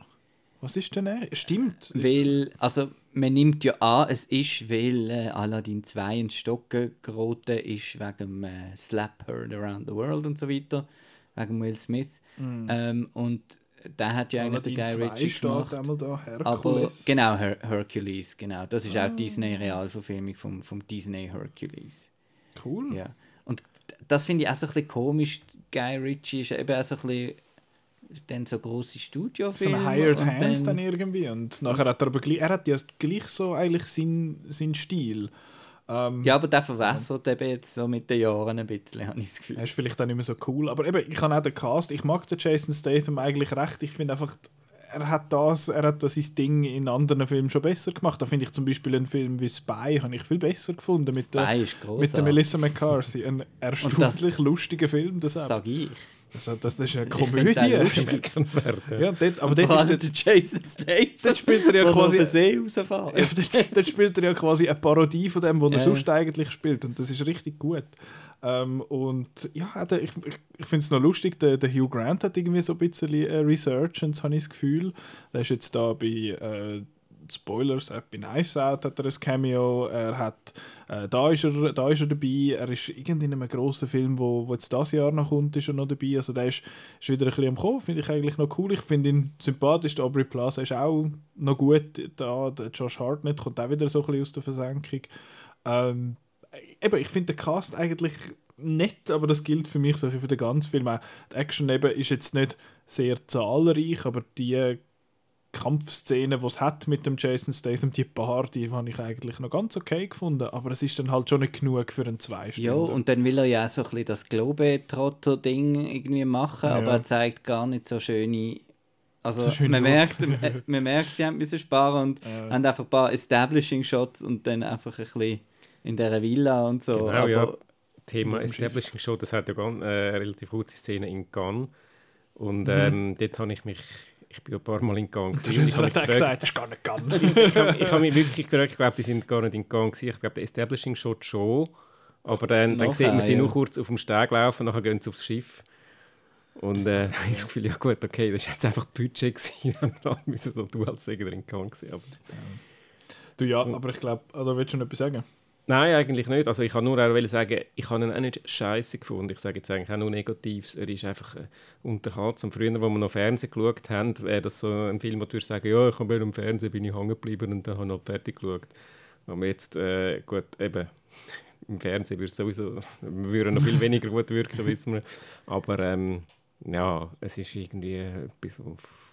Was ist denn er? Stimmt. Weil, also man nimmt ja an, es ist, weil äh, Aladdin 2 ins Stocken geraten ist wegen äh, Slap Heard Around the World und so weiter, wegen Will Smith. Ähm, und der hat ja eigentlich den Guy 2 Ritchie gemacht. einmal da, Herkules. Aber genau, Her Hercules, genau. Das ist Ah. auch Disney Realverfilmung vom, vom Disney Hercules. Cool. Ja. Und das finde ich auch so ein bisschen komisch. Guy Ritchie ist eben auch so ein bisschen dann so grosse So Studiofilme. ein Hired und Hands dann irgendwie. Und nachher hat er aber gleich, er hat ja gleich so eigentlich seinen sein Stil. Ähm, Ja, aber der verwässert eben jetzt so mit den Jahren ein bisschen, habe ich das Gefühl. Er ist vielleicht auch nicht mehr so cool. Aber eben, ich habe auch den Cast, ich mag den Jason Statham eigentlich recht. Ich finde einfach, er hat das, er hat das sein Ding in anderen Filmen schon besser gemacht. Da finde ich zum Beispiel einen Film wie Spy, habe ich viel besser gefunden. Mit der, Spy ist mit der. Melissa McCarthy. Ein erstaunlich lustiger Film. Das, sage ich. Also, das ist eine Komödie. Ja, dort, aber dort ist der, der Jason Statham. dort spielt er ja quasi... den See. Ja, dort, dort spielt er ja quasi eine Parodie von dem, was er Ja. sonst eigentlich spielt. Und das ist richtig gut. Ähm, und ja, der, ich, ich, ich finde es noch lustig, der, der Hugh Grant hat irgendwie so ein bisschen äh, Resurgence, habe ich das Gefühl. Der ist jetzt da bei äh, Spoilers, er hat bei Knives Out hat er ein Cameo, er hat, äh, da, ist er, da ist er dabei, er ist irgendwie in einem grossen Film, wo, wo jetzt das Jahr noch kommt, ist er noch dabei. Also der ist, ist wieder ein bisschen am Kommen, finde ich eigentlich noch cool. Ich finde ihn sympathisch, der Aubrey Plaza ist auch noch gut da, der Josh Hartnett kommt auch wieder so ein bisschen aus der Versenkung. Ähm, eben, ich finde den Cast eigentlich nett, aber das gilt für mich so für den ganzen Film. Auch die Action eben ist jetzt nicht sehr zahlreich, aber die Kampfszenen, die es hat mit dem Jason Statham, die paar, die habe ich eigentlich noch ganz okay gefunden, aber es ist dann halt schon nicht genug für einen zwei Ja, und dann will er ja auch so ein bisschen das Globetrotter-Ding irgendwie machen, Ja. aber er zeigt gar nicht so schöne. Also man, merkt, man, man merkt, sie haben müssen sparen und Ja. haben einfach ein paar Establishing-Shots und dann einfach ein bisschen in dieser Villa und so. Genau, aber ja. Thema Auf dem Schiff. Establishing Show, das hat ja ganz, äh, eine relativ kurze Szene in Cannes. Und Mhm. ähm, dort habe ich mich, ich bin ja ein paar Mal in gewesen und ich habe gefragt, gesagt, das ist gar nicht gegangen. ich habe ich hab mich wirklich gefragt, ich glaube, die sind gar nicht in Gang gewesen. Ich glaube, der Establishing Shot schon. Aber dann, dann sieht man sie ja. nur kurz auf dem Steg laufen, nachher gehen sie aufs Schiff. Und äh, ich habe das Gefühl, ja gut, okay, das war jetzt einfach Budget gewesen. Dann müssen so du als Säger in Gang gewesen. Aber du ja, aber ich glaube, also willst du noch etwas sagen? Nein, eigentlich nicht. Also ich kann nur auch sagen, ich habe ihn auch nicht scheiße gefunden. Ich sage jetzt eigentlich auch nur Negatives. Er ist einfach äh, unterhaltsam. Früher, wo wir noch Fernsehen geschaut haben, wäre das so ein Film, wo du würdest sagen, ja, ich habe im Fernsehen bin ich hängen geblieben und dann habe ich noch fertig geschaut. Aber jetzt, äh, gut, eben, im Fernsehen würde es sowieso, wir würden noch viel weniger gut wirken, wissen wir. Aber ähm, ja, es ist irgendwie etwas, wo Das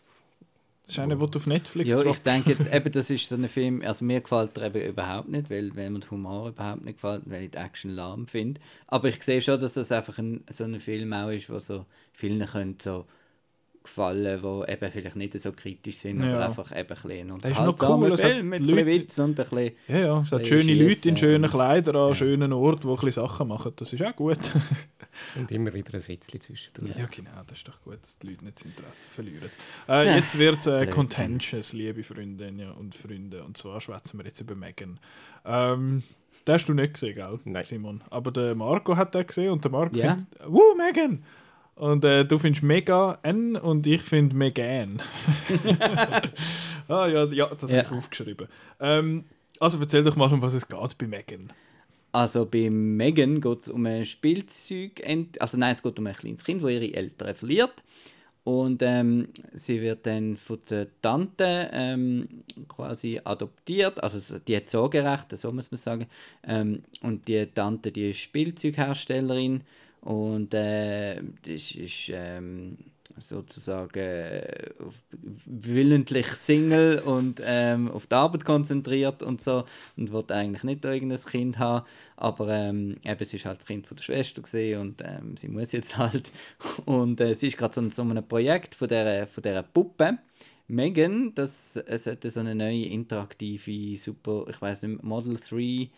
ist einer, der auf Netflix Ja, ich denke jetzt, eben, das ist so ein Film, also mir gefällt er eben überhaupt nicht, weil, weil mir der Humor überhaupt nicht gefällt, weil ich die Action lahm finde. Aber ich sehe schon, dass das einfach ein, so ein Film auch ist, wo so vielen können so gefallen, die eben vielleicht nicht so kritisch sind oder Ja. einfach eben ein bisschen Das ist noch cool, es hat Film mit Leute- Witz und ein bisschen... Ja, ja, es hat schöne Leute in schiessen schönen Kleidern an Ja. schönen Orten, die ein bisschen Sachen machen. Das ist auch gut. und immer wieder ein Witzchen zwischendurch. Ja, genau, das ist doch gut, dass die Leute nicht das Interesse verlieren. Äh, Ja. Jetzt wird es äh, contentious, liebe Freundinnen und Freunde. Und zwar schwätzen wir jetzt über Megan. Ähm, den hast du nicht gesehen, gell, Nein. Simon? Aber der Marco hat den gesehen und der Marco Ja. findet, «Wuh, Megan!» Und äh, du findest Mega N und ich finde Megan. ah ja, ja, das Ja. habe ich aufgeschrieben. Ähm, Also erzähl doch mal, um was es geht bei Megan. Also bei Megan geht es um ein Spielzeug, also nein, es geht um ein kleines Kind, das ihre Eltern verliert. Und ähm, sie wird dann von der Tante ähm, quasi adoptiert, also die hat Sorgerecht, so muss man sagen. Ähm, und die Tante, die ist Spielzeugherstellerin und äh, das ist ähm, sozusagen äh, willentlich Single und ähm, auf die Arbeit konzentriert und so und wollte eigentlich nicht irgendein Kind haben, aber ähm, eben, sie ist halt das Kind von der Schwester und ähm, sie muss jetzt halt. Und äh, sie ist gerade so, so einem Projekt von der von der Puppe. Megan, das es hat so eine neue interaktive super, ich weiß nicht Model 3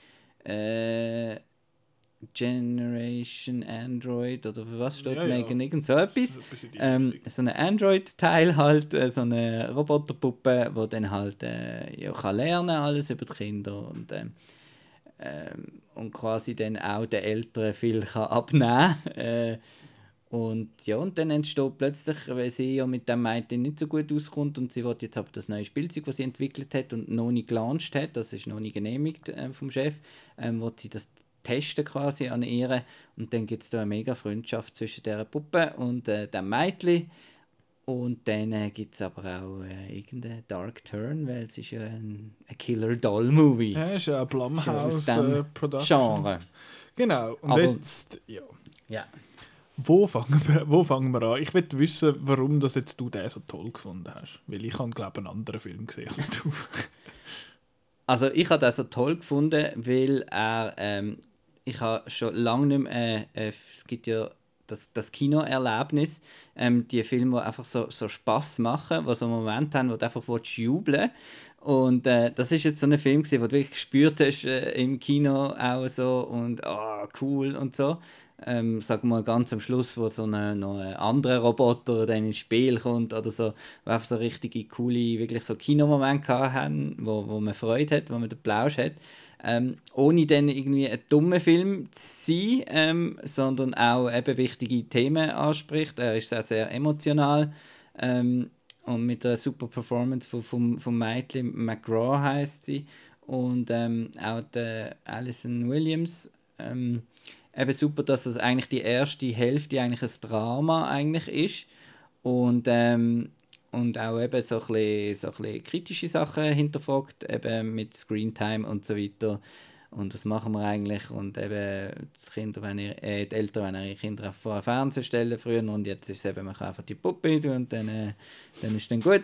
äh, Generation Android oder für was steht ja, Megan? Ja. Irgend so etwas. Ähm, so ein Android-Teil halt, äh, so eine Roboterpuppe, die dann halt äh, ja, kann lernen alles über die Kinder und, ähm, ähm, und quasi dann auch den Eltern viel kann abnehmen äh, und ja, und dann entsteht plötzlich, weil sie ja mit dem Mädchen nicht so gut auskommt und sie will jetzt aber das neue Spielzeug, das sie entwickelt hat und noch nicht gelauncht hat, das ist noch nicht genehmigt äh, vom Chef, ähm, sie das testen quasi an ihr. Und dann gibt es da eine mega Freundschaft zwischen der Puppe und äh, dem Mädchen. Und dann äh, gibt es aber auch äh, irgendeinen Dark Turn, weil es ist ja ein, ein Killer-Doll-Movie. Ja, ist ja ein Blumhouse-Production. Genre. Genau, und aber, jetzt, ja. ja. Wo fangen, wir, wo fangen wir an? Ich will wissen, warum das jetzt du den so toll gefunden hast. Weil ich habe, glaube ich, einen anderen Film gesehen als du. also ich habe das so toll gefunden, weil er ähm, ich habe schon lange nicht mehr, äh, äh, es gibt ja das, das Kinoerlebnis, ähm, die Filme, die einfach so, so Spass machen, die so einen Moment haben, wo du einfach jubeln und äh, das ist jetzt so ein Film, gewesen, wo du wirklich gespürt hast äh, im Kino auch so und oh, cool und so. Ähm, sag mal ganz am Schluss, wo so eine, noch ein anderer Roboter dann ins Spiel kommt oder so, wo einfach so richtige coole, wirklich so Kinomomente haben, wo, wo man Freude hat, wo man den Plausch hat ähm, ohne dann irgendwie ein dummer Film zu sein, ähm, sondern auch eben wichtige Themen anspricht. Er ist sehr, sehr emotional ähm, und mit einer super Performance von, vom, vom Mädchen, McGraw heißt sie, und ähm, auch der Alison Williams. Ähm, eben super, dass es eigentlich die erste Hälfte eigentlich ein Drama eigentlich ist und ähm, und auch eben so ein bisschen, so ein bisschen kritische Sachen hinterfragt, eben mit Screentime und so weiter. Und was machen wir eigentlich? Und eben die, Kinder, wenn ihr, äh, die Eltern, wenn ihre Kinder vor den Fernseher stellen früher und jetzt ist es eben, man kann einfach die Puppe tun und dann, äh, dann ist dann gut.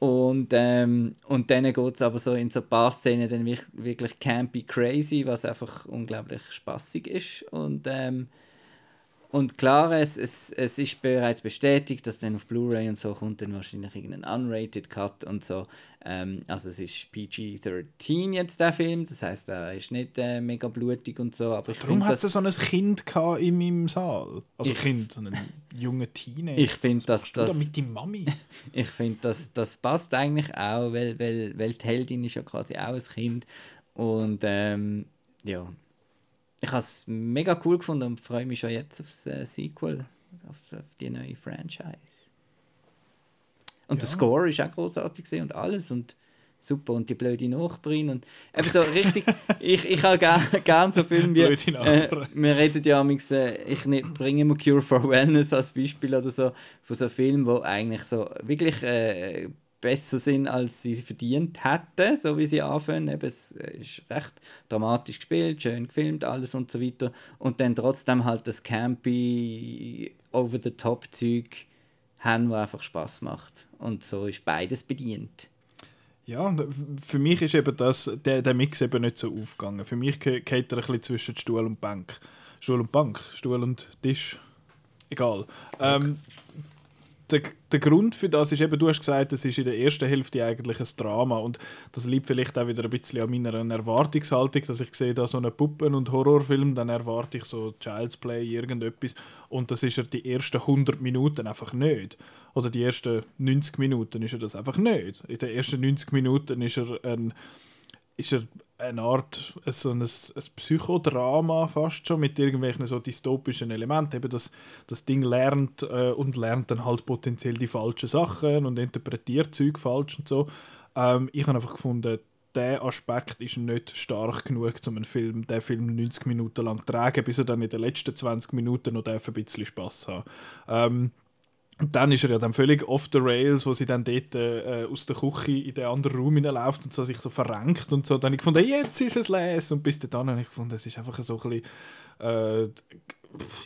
Und, ähm, und dann geht es aber so in so ein paar Szenen dann wirklich, campy crazy, was einfach unglaublich spaßig ist. Und ähm, und klar, es, es, es ist bereits bestätigt, dass dann auf Blu-ray und so kommt dann wahrscheinlich irgendein Unrated Cut und so. Ähm, also es ist PG-13 jetzt der Film, das heißt, er ist nicht äh, mega blutig und so. Aber Darum hat es so ein Kind in meinem Saal. Also ich, Kind, so einen jungen Teenager. Ich finde, dass das... Da mit die Mami? ich finde, das, das passt eigentlich auch, weil, weil, weil die Heldin ist ja quasi auch ein Kind. Und ähm, ja ich habe es mega cool gefunden und freue mich schon jetzt aufs äh, Sequel, auf, auf, die neue Franchise. Und ja. der Score ist auch großartig und alles und super und die blöde Nachbarin und eben so richtig, ich, ich habe gerne gern so Filme wie, äh, wir reden ja amigs, äh, ich ne, bringe immer Cure for Wellness als Beispiel oder so, von so Filmen, wo eigentlich so wirklich äh, besser sind, als sie verdient hätten, so wie sie anfangen. Eben, es ist recht dramatisch gespielt, schön gefilmt, alles und so weiter. Und dann trotzdem halt das campy, over-the-top-Zeug haben, was einfach Spaß macht. Und so ist beides bedient. Ja, für mich ist eben das, der, der Mix eben nicht so aufgegangen. Für mich geht er ein bisschen zwischen Stuhl und Bank. Stuhl und Bank, Stuhl und Tisch, egal. Ähm, der, der Grund für das ist eben, du hast gesagt, es ist in der ersten Hälfte eigentlich ein Drama und das liegt vielleicht auch wieder ein bisschen an meiner Erwartungshaltung, dass ich sehe da so einen Puppen- und Horrorfilm, dann erwarte ich so Child's Play, irgendetwas und das ist er die ersten 100 Minuten einfach nicht. Oder die ersten 90 Minuten ist er das einfach nicht. In den ersten 90 Minuten ist er ein ist er eine Art so ein, ein Psychodrama fast schon mit irgendwelchen so dystopischen Elementen. Eben das, das Ding lernt äh, und lernt dann halt potenziell die falschen Sachen und interpretiert Zeug falsch und so. Ähm, ich habe einfach gefunden, der Aspekt ist nicht stark genug, um einen Film, den Film 90 Minuten lang zu tragen, bis er dann in den letzten 20 Minuten noch ein bisschen Spass hat. Und dann ist er ja dann völlig off the rails, wo sie dann dort äh, aus der Küche in den anderen Raum hineinläuft und so sich so verrenkt und so. Dann habe ich gefunden, jetzt ist es les. Und bis dann habe ich gefunden, es ist einfach so ein bisschen, äh,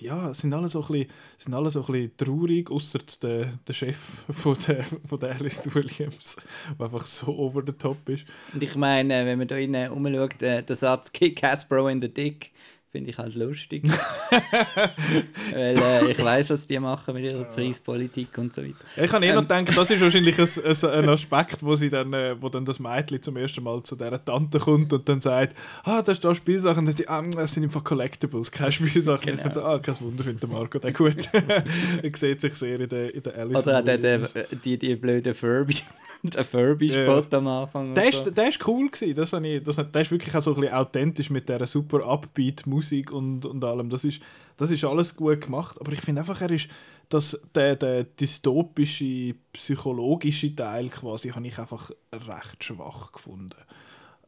ja, es sind alle so ein bisschen, sind alle so ein bisschen traurig, außer der, der Chef von der, von der Alice Williams, der einfach so over the top ist. Und ich meine, wenn man da innen umschaut, äh, der Satz Kick Hasbro in the Dick, finde ich halt lustig. Weil äh, ich weiß, was die machen mit ihrer Preispolitik und so weiter. Ja, ich habe eher ähm, noch gedacht, das ist wahrscheinlich ein, ein, Aspekt, wo, sie dann, äh, wo dann das Mädchen zum ersten Mal zu dieser Tante kommt und dann sagt, ah, da ist da Spielsachen. Und dann sie, ah, das sind einfach Collectibles, keine Spielsachen. Genau. Ich so, ah, kein Wunder, findet Marco der gut. er sieht sich sehr in der, in der Alice. Oder der, der, die, die blöden Furby. der Furby-Spot ja. am Anfang. Der ist, so. der ist cool gewesen. Das ich, das, der ist wirklich auch so ein bisschen authentisch mit dieser super Upbeat-Musik und, und allem. Das ist, das ist alles gut gemacht. Aber ich finde einfach, er ist das, der, der dystopische, psychologische Teil quasi, habe ich einfach recht schwach gefunden.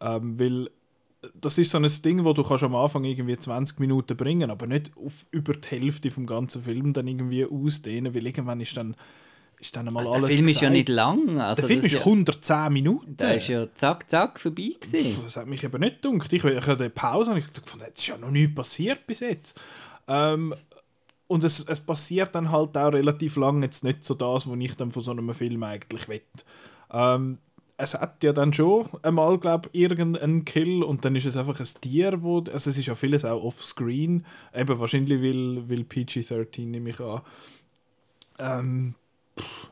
Ähm, weil das ist so ein Ding, wo du kannst am Anfang irgendwie 20 Minuten bringen, aber nicht auf über die Hälfte vom ganzen Film dann irgendwie ausdehnen, weil irgendwann ist dann ist dann mal also alles Der Film gesagt. ist ja nicht lang. Also der Film ist ja, 110 Minuten. Der ist ja zack, zack vorbei gewesen. Das hat mich eben nicht gedacht. Ich, hatte eine Pause und ich gefunden, es ist ja noch nichts passiert bis jetzt. Ähm, und es, es passiert dann halt auch relativ lang jetzt nicht so das, was ich dann von so einem Film eigentlich will. Ähm, es hat ja dann schon einmal, glaube ich, irgendeinen Kill und dann ist es einfach ein Tier, wo, also es ist ja vieles auch offscreen, eben wahrscheinlich will, will PG-13, nehme ich an. Ähm,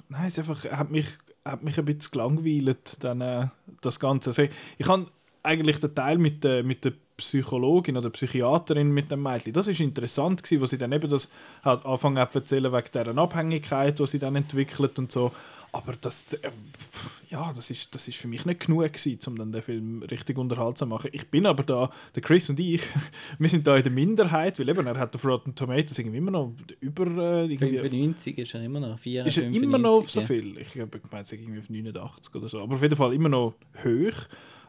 nein, es einfach, hat mich, hat mich ein bisschen gelangweilt, dann, äh, das Ganze. Also, ich habe eigentlich den Teil mit der, mit der Psychologin oder Psychiaterin mit dem Mädchen, das ist interessant gewesen, wo sie dann eben das halt anfangen zu erzählen wegen deren Abhängigkeit, die sie dann entwickelt und so. Aber das, äh, ja, das ist, das ist für mich nicht genug gewesen, um dann den Film richtig unterhaltsam zu machen. Ich bin aber da, der Chris und ich, wir sind da in der Minderheit, weil eben, er hat auf Rotten Tomatoes irgendwie immer noch über... Äh, irgendwie 95 ist er immer noch, 4, Ist er immer noch auf so viel? Ich habe gemeint, irgendwie auf 89 oder so. Aber auf jeden Fall immer noch hoch.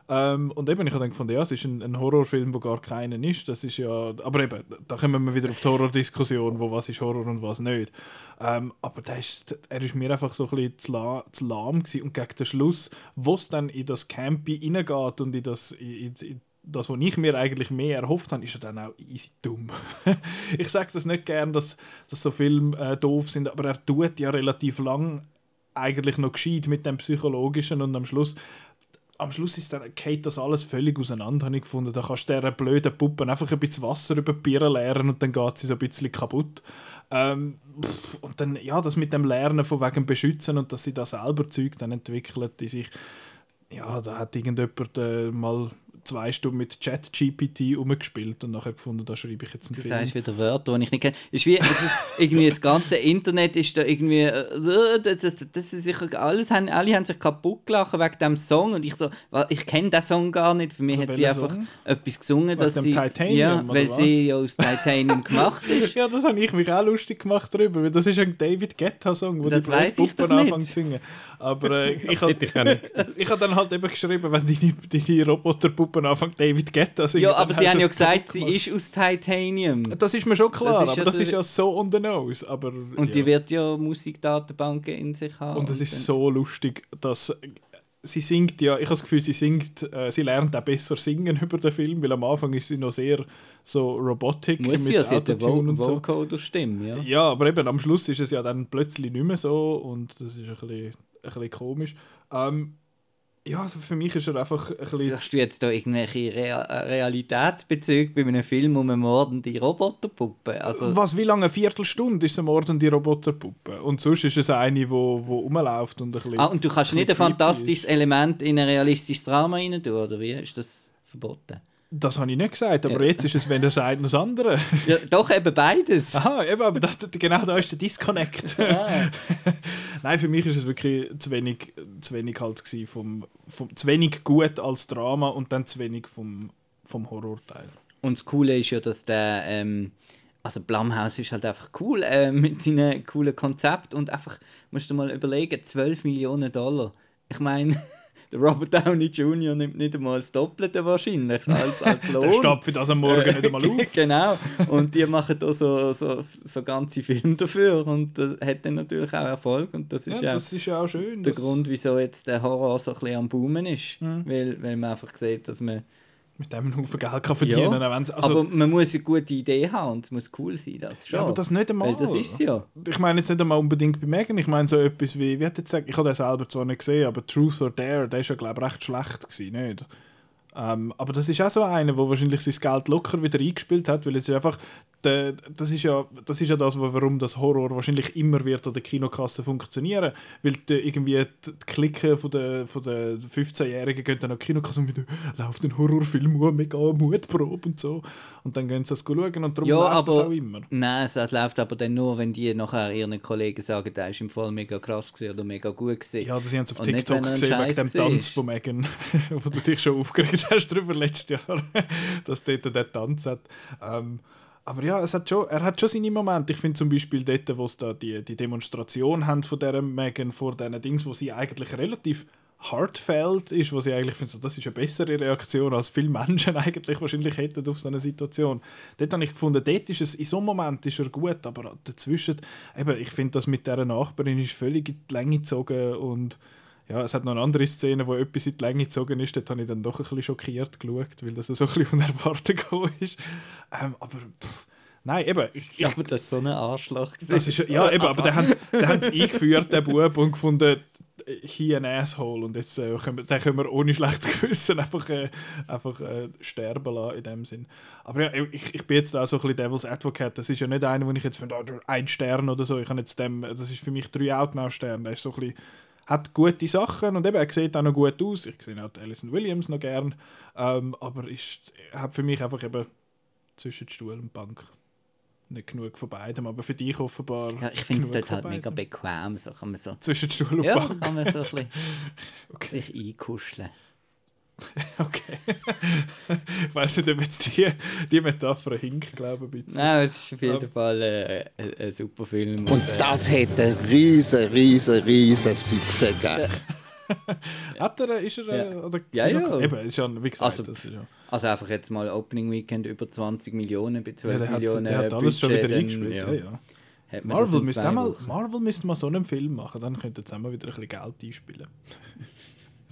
Ähm, und eben, ich habe dann gefunden, ja, es ist ein, ein, Horrorfilm, wo gar keinen ist. Das ist ja, aber eben, da kommen wir wieder auf die Horrordiskussion, wo was ist Horror und was nicht. Ähm, aber der ist, er ist mir einfach so ein bisschen zu, la, zu lahm gewesen. und gegen den Schluss, wo es dann in das Campy reingeht und in das, in, in das, was ich mir eigentlich mehr erhofft habe, ist er dann auch easy dumm. ich sage das nicht gern, dass, dass so Filme äh, doof sind, aber er tut ja relativ lang eigentlich noch gescheit mit dem Psychologischen und am Schluss am Schluss ist dann, geht das alles völlig auseinander, habe ich gefunden. Da kannst du dieser blöden Puppe einfach ein bisschen Wasser über die Bier leeren und dann geht sie so ein bisschen kaputt. Ähm, und dann, ja, das mit dem Lernen von wegen Beschützen und dass sie da selber Zeug dann entwickelt, die sich, ja, da hat irgendjemand äh, mal zwei Stunden mit ChatGPT umgespielt und nachher gefunden, da schreibe ich jetzt einen du Film. Du sagst wieder Wörter, die ich nicht kenne. Ist wie, ist irgendwie das ganze Internet ist da irgendwie, äh, das, das, das ist sicher, alles haben, alle haben sich kaputt gelacht wegen dem Song und ich so, ich kenne den Song gar nicht, für mich also hat sie einfach Song? etwas gesungen, dass sie, Titanium, ja, weil was? sie ja aus Titanium gemacht ist. ja, das habe ich mich auch lustig gemacht darüber, weil das ist ein David Guetta Song, wo das die Puppen anfangen zu singen. Aber äh, ich habe ich hab dann halt eben geschrieben, wenn deine, deine Roboterpuppen anfangen, David Guetta singen. Ja, aber sie haben ja gesagt, sie ist aus Titanium. Das ist mir schon klar, das aber ja das ist ja so on the nose. Aber, und ja. die wird ja Musikdatenbanken in sich haben. Und es ist so lustig, dass sie singt ja, ich habe das Gefühl, sie singt, äh, sie lernt auch besser singen über den Film, weil am Anfang ist sie noch sehr so robotic Muss mit ja, sie hat Vo und so. Vocoder Stimme, ja. Ja, aber eben am Schluss ist es ja dann plötzlich nicht mehr so und das ist ein bisschen bisschen komisch. Ähm, ja, also für mich ist er einfach ein bisschen... Sagst du jetzt da irgendwelche Real Realitätsbezüge bei einem Film um eine mordende Roboterpuppe? Also Was, wie lange? Eine Viertelstunde ist eine mordende Roboterpuppe. Und sonst ist es eine, die wo, wo rumläuft und ein bisschen... Ah, und du kannst nicht ein fantastisches ist. Element in ein realistisches Drama rein tun, oder wie? Ist das verboten? Das habe ich nicht gesagt, aber ja. jetzt ist es, wenn er sagt, das andere. Ja, doch, eben beides. Aha, eben, aber das, genau da ist der Disconnect. Ah. Nein, für mich ist es wirklich zu wenig, zu wenig halt vom, vom, zu wenig gut als Drama und dann zu wenig vom, vom Horrorteil. Und das Coole ist ja, dass der, ähm, also Blumhouse ist halt einfach cool äh, mit seinem coolen Konzept und einfach, musst du mal überlegen, 12 Millionen Dollar. Ich meine der Robert Downey Jr. nimmt nicht einmal das Doppelte wahrscheinlich als, als Lohn. Der stapft das am Morgen nicht einmal auf. genau. Und die machen da so, so, so ganze Filme dafür und das hat dann natürlich auch Erfolg und das ist Ja, ja, das ist ja auch schön. der Grund, wieso jetzt der Horror so ein bisschen am Boomen ist. Mhm. Weil, weil man einfach sieht, dass man... mit dem einen Haufen Geld kann verdienen Ja, also, aber man muss eine gute Idee haben und es muss cool sein, das schon. ja, aber das nicht einmal. Weil das ist ja. Ich meine jetzt nicht einmal unbedingt bei Megan, ich meine so etwas wie, wie hat jetzt gesagt, ich habe den selber zwar nicht gesehen, aber Truth or Dare, der ist ja glaube ich recht schlecht gewesen, nicht? Ähm, aber das ist auch so einer, der wahrscheinlich sein Geld locker wieder eingespielt hat, weil es ist einfach, der, das ist ja das ist ja das, warum das Horror wahrscheinlich immer wird an der Kinokasse funktionieren, weil die, irgendwie die, die Klicken von der, von der 15-Jährigen gehen dann an die Kinokasse und wieder läuft ein Horrorfilm, oh, mega Mutprobe und so und dann gehen sie das schauen und darum Ja, läuft das aber- auch immer. Nein, es läuft aber dann nur, wenn die nachher ihren Kollegen sagen, der ist im Fall mega krass gewesen oder mega gut gewesen. Ja, das haben sie auf Und nicht, TikTok ein gesehen, wegen dem gesehen Tanz von Megan, wo du dich schon aufgeregt hast darüber letztes Jahr, dass dort der Tanz hat. Ähm, aber ja, es hat schon, er hat schon seine Momente. Ich finde zum Beispiel dort, wo es da die, die Demonstration haben von dieser Megan vor diesen Dings, wo sie eigentlich relativ heartfelt ist, wo sie eigentlich findet, so, das ist eine bessere Reaktion, als viele Menschen eigentlich wahrscheinlich hätten auf so eine Situation. Dort habe ich gefunden, dort ist es, in so einem Moment ist er gut, aber dazwischen, eben, ich finde, das mit dieser Nachbarin ist völlig in die Länge gezogen und ja, es hat noch eine andere Szene, wo etwas in die Länge gezogen ist, dort habe ich dann doch ein bisschen schockiert geschaut, weil das so ein bisschen unerwartet gekommen ist. Ähm, aber pff, nein, eben, ich, ich, aber das ist so ein Arschloch. das ist, ja, eben, aber dann haben haben sie eingeführt, den Bub, und gefunden, hier ein Asshole. Und jetzt äh, können wir, den können wir ohne schlechtes Gewissen einfach, äh, einfach äh, sterben lassen, in dem Sinn. Aber ja, ich, ich bin jetzt auch so ein bisschen Devil's Advocate. Das ist ja nicht einer, wo ich jetzt finde, oh, ein Stern oder so. Ich habe jetzt dem, das ist für mich drei Outnow-Sterne. Der ist so ein bisschen, hat gute Sachen und eben, er sieht auch noch gut aus. Ich sehe auch Alison Williams noch gern. Ähm, aber ist, hat für mich einfach eben zwischen Stuhl und Bank nicht genug von beidem. Aber für dich offenbar. Ja, ich finde es dort halt mega bequem. So kann man so, Zwischen Stuhl und ja, Bank. kann man so ein bisschen Okay. sich einkuscheln. Okay. ich weiß nicht, ob jetzt die, die Metapher hinkt, glaube ich, ein bisschen. Nein, es ist auf jeden Ja. Fall äh, ein, ein super Film. Und äh, das hätte einen riesen, riesen, riesen Success gegeben. Hat er, ist er, äh, Ja. oder Ja, ja. Eben, ist ja, wie gesagt, Also, das ist ja. Also einfach jetzt mal Opening Weekend über 20 Millionen bei 12 Ja, der, Millionen der hat alles schon Budget, wieder dann, eingespielt. Ja. Ja, Marvel, müsste mal. Marvel müsste mal so einen Film machen, dann könnte ihr zusammen wieder ein bisschen Geld einspielen.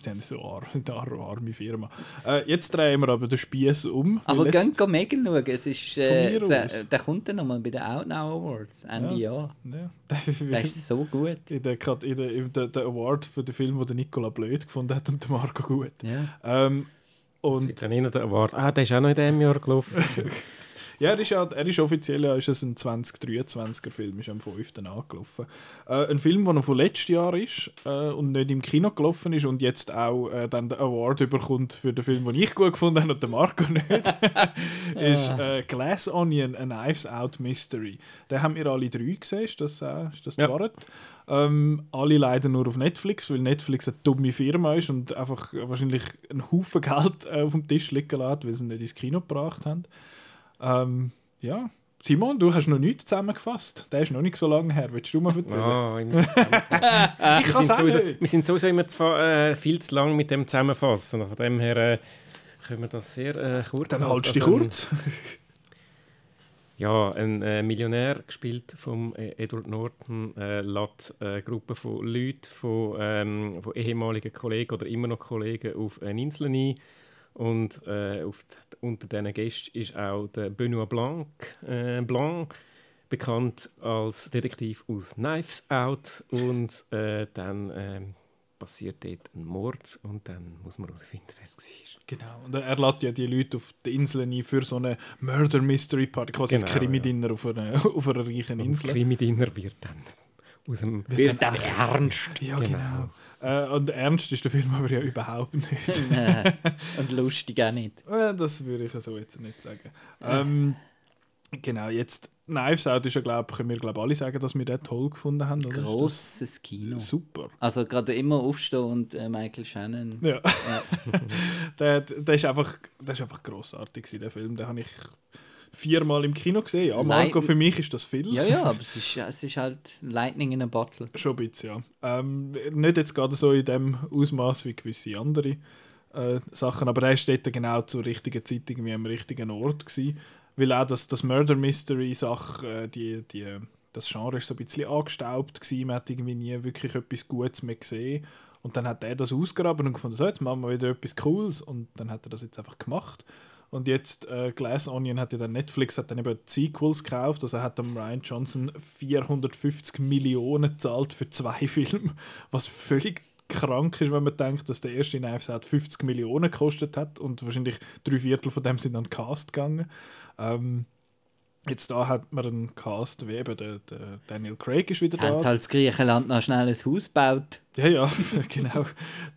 Sie haben so ar eine ar arme Firma. Äh, jetzt drehen wir aber den Spieß um. Aber gehen Megan schauen, es ist, äh, Von mir der, aus. der kommt dann nochmal bei den Outnow Awards Ende Jahr. Ja, Der ist so gut. in der, in der, in der, der Award für den Film, den der Nicola blöd gefunden hat und der Marco gut. Ja. Ähm, Das und wird dann der Award. Ah, der ist auch noch in diesem Jahr gelaufen. Ja, er ist, ja, er ist offiziell ja, ist es ein 2023er Film, ist am 5. angelaufen. Äh, ein Film, der noch von letztes Jahr ist äh, und nicht im Kino gelaufen ist und jetzt auch äh, dann den Award überkommt für den Film, den ich gut gefunden habe und der Marco nicht, ist äh, Glass Onion, A Knives Out Mystery. Den haben wir alle drei gesehen, ist das, äh, ist das Ja. Wahrheit? Ähm, alle leider nur auf Netflix, weil Netflix eine dumme Firma ist und einfach wahrscheinlich einen Haufen Geld äh, auf dem Tisch liegen lässt, weil sie ihn nicht ins Kino gebracht haben. Ähm, ja, Simon, du hast noch nichts zusammengefasst. Der ist noch nicht so lange her. Willst du mal erzählen? Zusammenfassen. ich wir, kann sind sagen. sowieso, wir sind sowieso immer zu, äh, viel zu lang mit dem Zusammenfassen. Von dem her äh, können wir das sehr äh, kurz Dann halten. haltst du dich Also, kurz. Ja, ein äh, Millionär gespielt vom äh, Edward Norton äh, lässt eine Gruppe von Leuten, von, ähm, von ehemaligen Kollegen oder immer noch Kollegen auf eine Insel ein. Und äh, auf, unter diesen Gästen ist auch der Benoit Blanc, äh, Blanc bekannt als Detektiv aus Knives Out. Und äh, dann ähm, passiert dort ein Mord und dann muss man herausfinden, wer es war. Genau. Und er lädt ja die Leute auf die Insel ein für so eine Murder Mystery Party, quasi Genau, ein Krimi-Dinner auf, einer, auf einer reichen Und das Insel. Krimi-Dinner wird dann aus dem... Wird dann ernst. Ja, Genau. genau. Äh, und ernst ist der Film aber ja überhaupt nicht. Nein. Und lustig auch nicht. Äh, das würde ich so jetzt nicht sagen. Ähm, genau, jetzt Knives Out ist ja, glaube können wir glaub, alle sagen, dass wir den toll gefunden haben. Oder? Grosses Kino. Super. Also gerade immer aufstehen und äh, Michael Shannon. Ja. der, der, ist einfach, der ist einfach grossartig der Film. Den habe ich viermal im Kino gesehen. Ja, Marco, Leid- für mich ist das viel. Ja, ja, aber es ist, es ist halt Lightning in a Bottle. Schon ein bisschen, ja. Ähm, nicht jetzt gerade so in dem Ausmaß wie gewisse andere äh, Sachen, aber er ist dort genau zur richtigen Zeit irgendwie am richtigen Ort gewesen. Weil auch das, das Murder Mystery Sache, äh, die, die, das Genre ist so ein bisschen angestaubt gewesen. Man hat irgendwie nie wirklich etwas Gutes mehr gesehen. Und dann hat er das ausgraben und gefunden, so, jetzt machen wir wieder etwas Cooles. Und dann hat er das jetzt einfach gemacht. Und jetzt, äh, Glass Onion hat ja dann Netflix hat dann eben Sequels gekauft. Also er hat dem Ryan Johnson 450 Millionen gezahlt für zwei Filme. Was völlig krank ist, wenn man denkt, dass der erste Knives Out 50 Millionen gekostet hat und wahrscheinlich drei Viertel von dem sind an Cast gegangen. Ähm, jetzt da hat man einen Cast, wie eben der, der Daniel Craig ist wieder Jetzt da. sie halt Griechenland noch schnell ein Haus gebaut. Ja, ja, genau.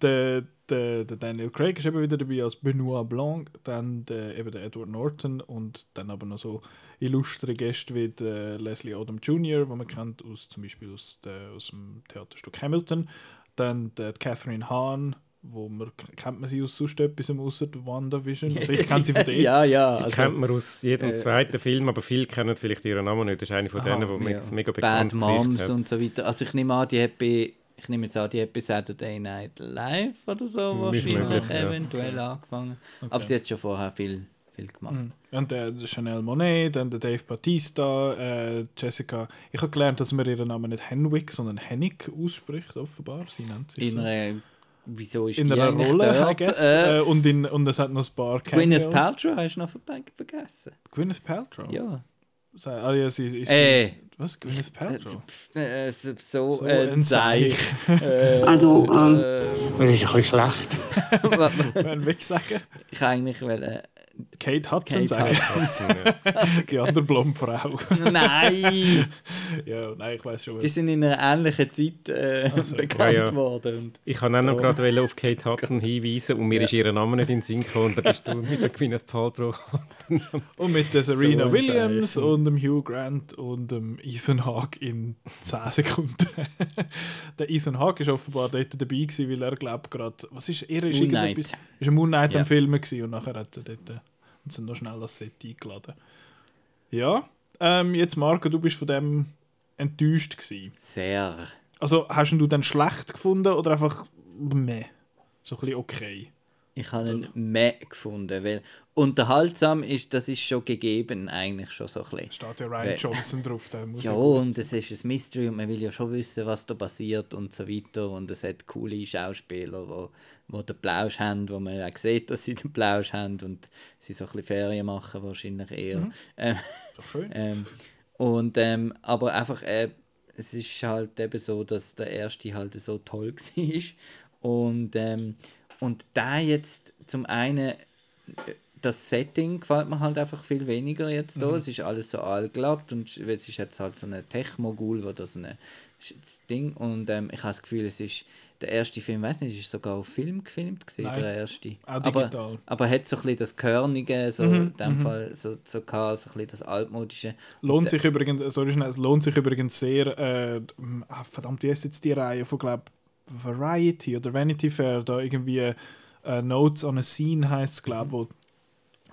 Der, der, der Daniel Craig ist eben wieder dabei als Benoit Blanc, dann der, eben der Edward Norton und dann aber noch so illustre Gäste wie der Leslie Odom Jr., den man kennt aus, zum Beispiel aus, der, aus dem Theaterstück Hamilton. Dann der Catherine Hahn, wo man, kennt man sie aus sonst etwas außer WandaVision? Also ich kenne sie von dort. ja, ja. Die Also, kennt man aus jedem äh, zweiten Film, aber viele kennen vielleicht ihren Namen nicht. Das ist eine von Aha, denen, die ja. jetzt mega Bad bekannt Moms hat. und so weiter. Also ich nehme an, die hat bei, ich nehme jetzt an, die bei Saturday Night Live oder so Ist wahrscheinlich möglich, ja. eventuell angefangen. Aber sie hat schon vorher viel, viel gemacht. Mhm. Und der, der Chanel Monet, dann der Dave Bautista, äh, Jessica. Ich habe gelernt, dass man ihren Namen nicht Henwick, sondern Hennig ausspricht, offenbar. Sie nennt sich In so. einer, wieso ist in die einer Rolle, guess. Äh, Äh, und, in, und es hat noch ein paar Gwyneth. Paltrow hast du noch ver- vergessen. Gwyneth Paltrow? Ja. So, Ah ja, sie ist... Äh, Was? Gwyneth Paltrow? äh, so, so ein Zeich. Äh, Also, ähm, äh, Das ist ein bisschen schlecht. Willst du sagen? ich eigentlich wollte. Kate Hudson Kate sagen. Hudson. Die andere Blondfrau. Nein! ja, nein, ich weiß schon. Die sind in einer ähnlichen Zeit äh, so. bekannt Ja, ja. worden. Ich kann auch noch Oh. gerade auf Kate Hudson hinweisen und mir Ja. ist ihr Name nicht in den Sinn gekommen. Und da bist du mit der Gwyneth Paltrow. Und mit der Serena So Williams und dem Hugh Grant und dem Ethan Hawke in 10 Sekunden. der Ethan Hawke ist offenbar dort dabei gewesen, weil er glaubt gerade, was ist, er ist Moon irgendetwas, Knight. ist ein Moon Knight Ja. am Filmen gewesen und nachher hat er dort sie ihn noch schnell als Set eingeladen. Ja, ähm, jetzt Marco, du bist von dem enttäuscht gewesen. Sehr. Also hast du ihn dann schlecht gefunden oder einfach meh? So ein bisschen okay. Ich habe ihn mehr gefunden, weil unterhaltsam ist, das ist schon gegeben, eigentlich schon so ein bisschen. Steht ja Ryan Äh, Johnson drauf, der muss Ja, und es ist ein Mystery und man will ja schon wissen, was da passiert und so weiter. Und es hat coole Schauspieler, wo, wo den Plausch haben, wo man auch sieht, dass sie den Plausch haben und sie so ein bisschen Ferien machen wahrscheinlich eher. Ähm, Ist doch schön. ähm, und, ähm, aber einfach, äh, es ist halt eben so, dass der erste halt so toll war. Und, ähm, und da jetzt zum einen, äh, das Setting gefällt mir halt einfach viel weniger jetzt da. Es ist alles so allglatt und es ist jetzt halt so ein Tech-Mogul, wo das ein Ding und ähm, ich habe das Gefühl, es ist der erste Film, weiß nicht, ist sogar auf Film gefilmt gewesen, Nein, der erste. auch digital. Aber, aber hat so ein bisschen das Körnige, so Mhm, in dem Fall so, so, gehabt, so ein bisschen das altmodische. Lohnt sich übrigens, äh, sorry, schnell, es lohnt sich übrigens sehr, äh, ah, verdammt, wie ist jetzt die Reihe von, glaub, Variety oder Vanity Fair, da irgendwie äh, Notes on a Scene heisst es, glaube wo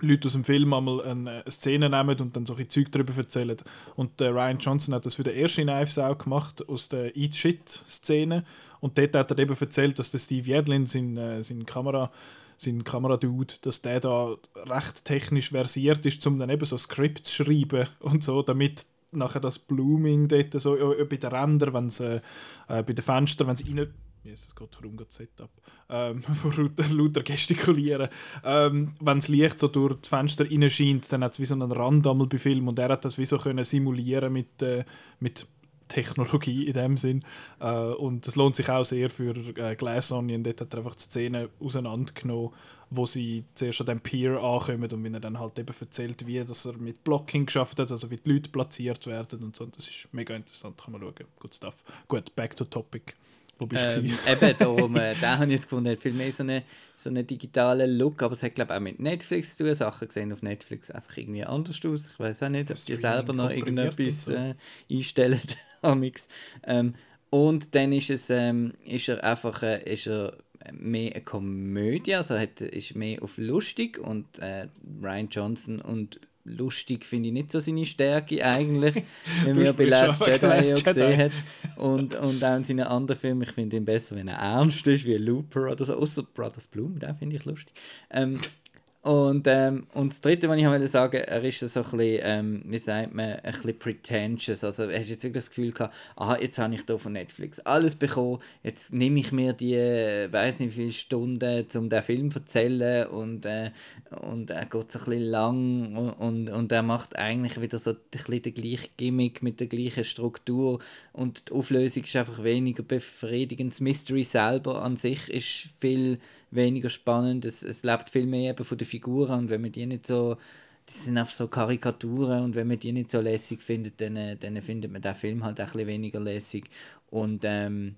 Leute aus dem Film einmal eine, eine Szene nehmen und dann solche Zeug darüber erzählen. Und der Ryan Johnson hat das für den ersten Knives auch gemacht, aus der Eat Shit-Szene. Und dort hat er eben erzählt, dass der Steve Yedlin, sein, äh, sein Kamera sein Kameradude, dass der da recht technisch versiert ist, um dann eben so Skripts zu schreiben und so, damit nachher das Blooming dort so äh, bei den Rändern, wenn sie äh, bei den Fenstern, wenn sie Gott, warum geht das Setup? Ähm, vor lauter, lauter gestikulieren. Ähm, wenn das Licht so durch die Fenster reinscheint, dann hat es wie so einen Rand einmal bei Film und er hat das wie so können simulieren mit, äh, mit Technologie in dem Sinn. Äh, und das lohnt sich auch sehr für äh, Glass Onion. Dort hat er einfach die Szene auseinandergenommen, wo sie zuerst an dem Pier ankommen und wenn er dann halt eben erzählt, wie dass er mit Blocking geschafft hat, also wie die Leute platziert werden und so. Das ist mega interessant, kann man schauen. Good stuff. Gut, back to topic. Wo bist du? Ähm, gewesen? eben, darum, äh, den habe ich jetzt gefunden, hat viel mehr so einen so eine digitalen Look, aber es hat glaube ich auch mit Netflix zu tun, Sachen gesehen auf Netflix einfach irgendwie anders aus. Ich weiß auch nicht, ob die selber noch irgendetwas so. äh, einstellen. amix. ähm, und dann ist es, ähm, ist er einfach, äh, ist er mehr eine Komödie, also hat, ist mehr auf lustig und äh, Ryan Johnson und lustig finde ich nicht so seine Stärke eigentlich, wenn Du wir bei Last Jedi Last ja Jedi. gesehen hat. Und, und auch in seinen anderen Filmen, ich finde ihn besser, wenn er ernst ist, wie Looper oder so, außer Brothers Bloom, den finde ich lustig. Ähm, und, ähm, und das Dritte, was ich wollte sagen, er ist so ein bisschen, ähm, wie sagt man, ein bisschen pretentious. Also er hat jetzt wirklich das Gefühl gehabt, aha, jetzt habe ich da von Netflix alles bekommen, jetzt nehme ich mir die, äh, weiß nicht wie viele Stunden, um den Film zu erzählen und, äh, und er geht so ein bisschen lang und, und, und er macht eigentlich wieder so ein bisschen den gleichen Gimmick mit der gleichen Struktur und die Auflösung ist einfach weniger befriedigend. Das Mystery selber an sich ist viel weniger spannend. Es, es lebt viel mehr eben von den Figuren und wenn man die nicht so die sind einfach so Karikaturen und wenn man die nicht so lässig findet, dann, äh, dann findet man den Film halt auch ein weniger lässig und ähm,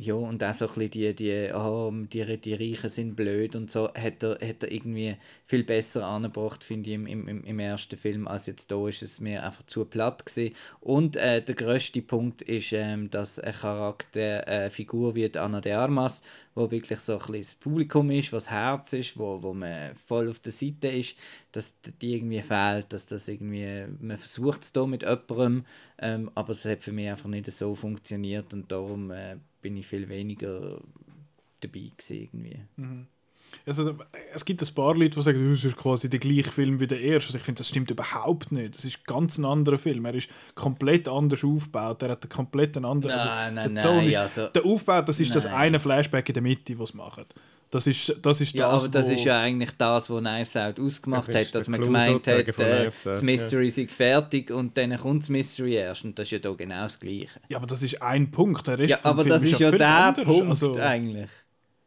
ja, und auch so ein bisschen die, die, oh, die, die Reichen sind blöd und so, hat er, hat er irgendwie viel besser angebracht, finde ich, im, im, im ersten Film, als jetzt da ist es mir einfach zu platt gewesen. Und äh, der grösste Punkt ist, ähm, dass ein Charakter, eine Figur wie Anna de Armas, wo wirklich so ein bisschen das Publikum ist, was Herz ist, wo, wo man voll auf der Seite ist, dass die irgendwie fehlt, dass das irgendwie, man versucht es da mit jemandem, ähm, aber es hat für mich einfach nicht so funktioniert und darum äh, bin ich viel weniger dabei gewesen irgendwie. Also, es gibt ein paar Leute, die sagen, «Oh, es ist quasi der gleiche Film wie der erste. Also ich finde, das stimmt überhaupt nicht. Das ist ganz ein anderer Film. Er ist komplett anders aufgebaut. Er hat einen komplett anderen... Nein, nein, der Ton nein, ist, also- Der Aufbau, das ist das Nein. eine Flashback in der Mitte, was machen. Das ist das, ist Ja, das aber das wo- ist ja eigentlich das, was Knives Out ausgemacht Das hat, dass man Clou gemeint hat, äh, das ja. Mystery sei fertig und dann kommt das Mystery erst und das ist ja da genau das Gleiche. Ja, aber das ist ein Punkt. Der Rest Ja, vom aber Film das ist ja viel der anders. Punkt Also, eigentlich.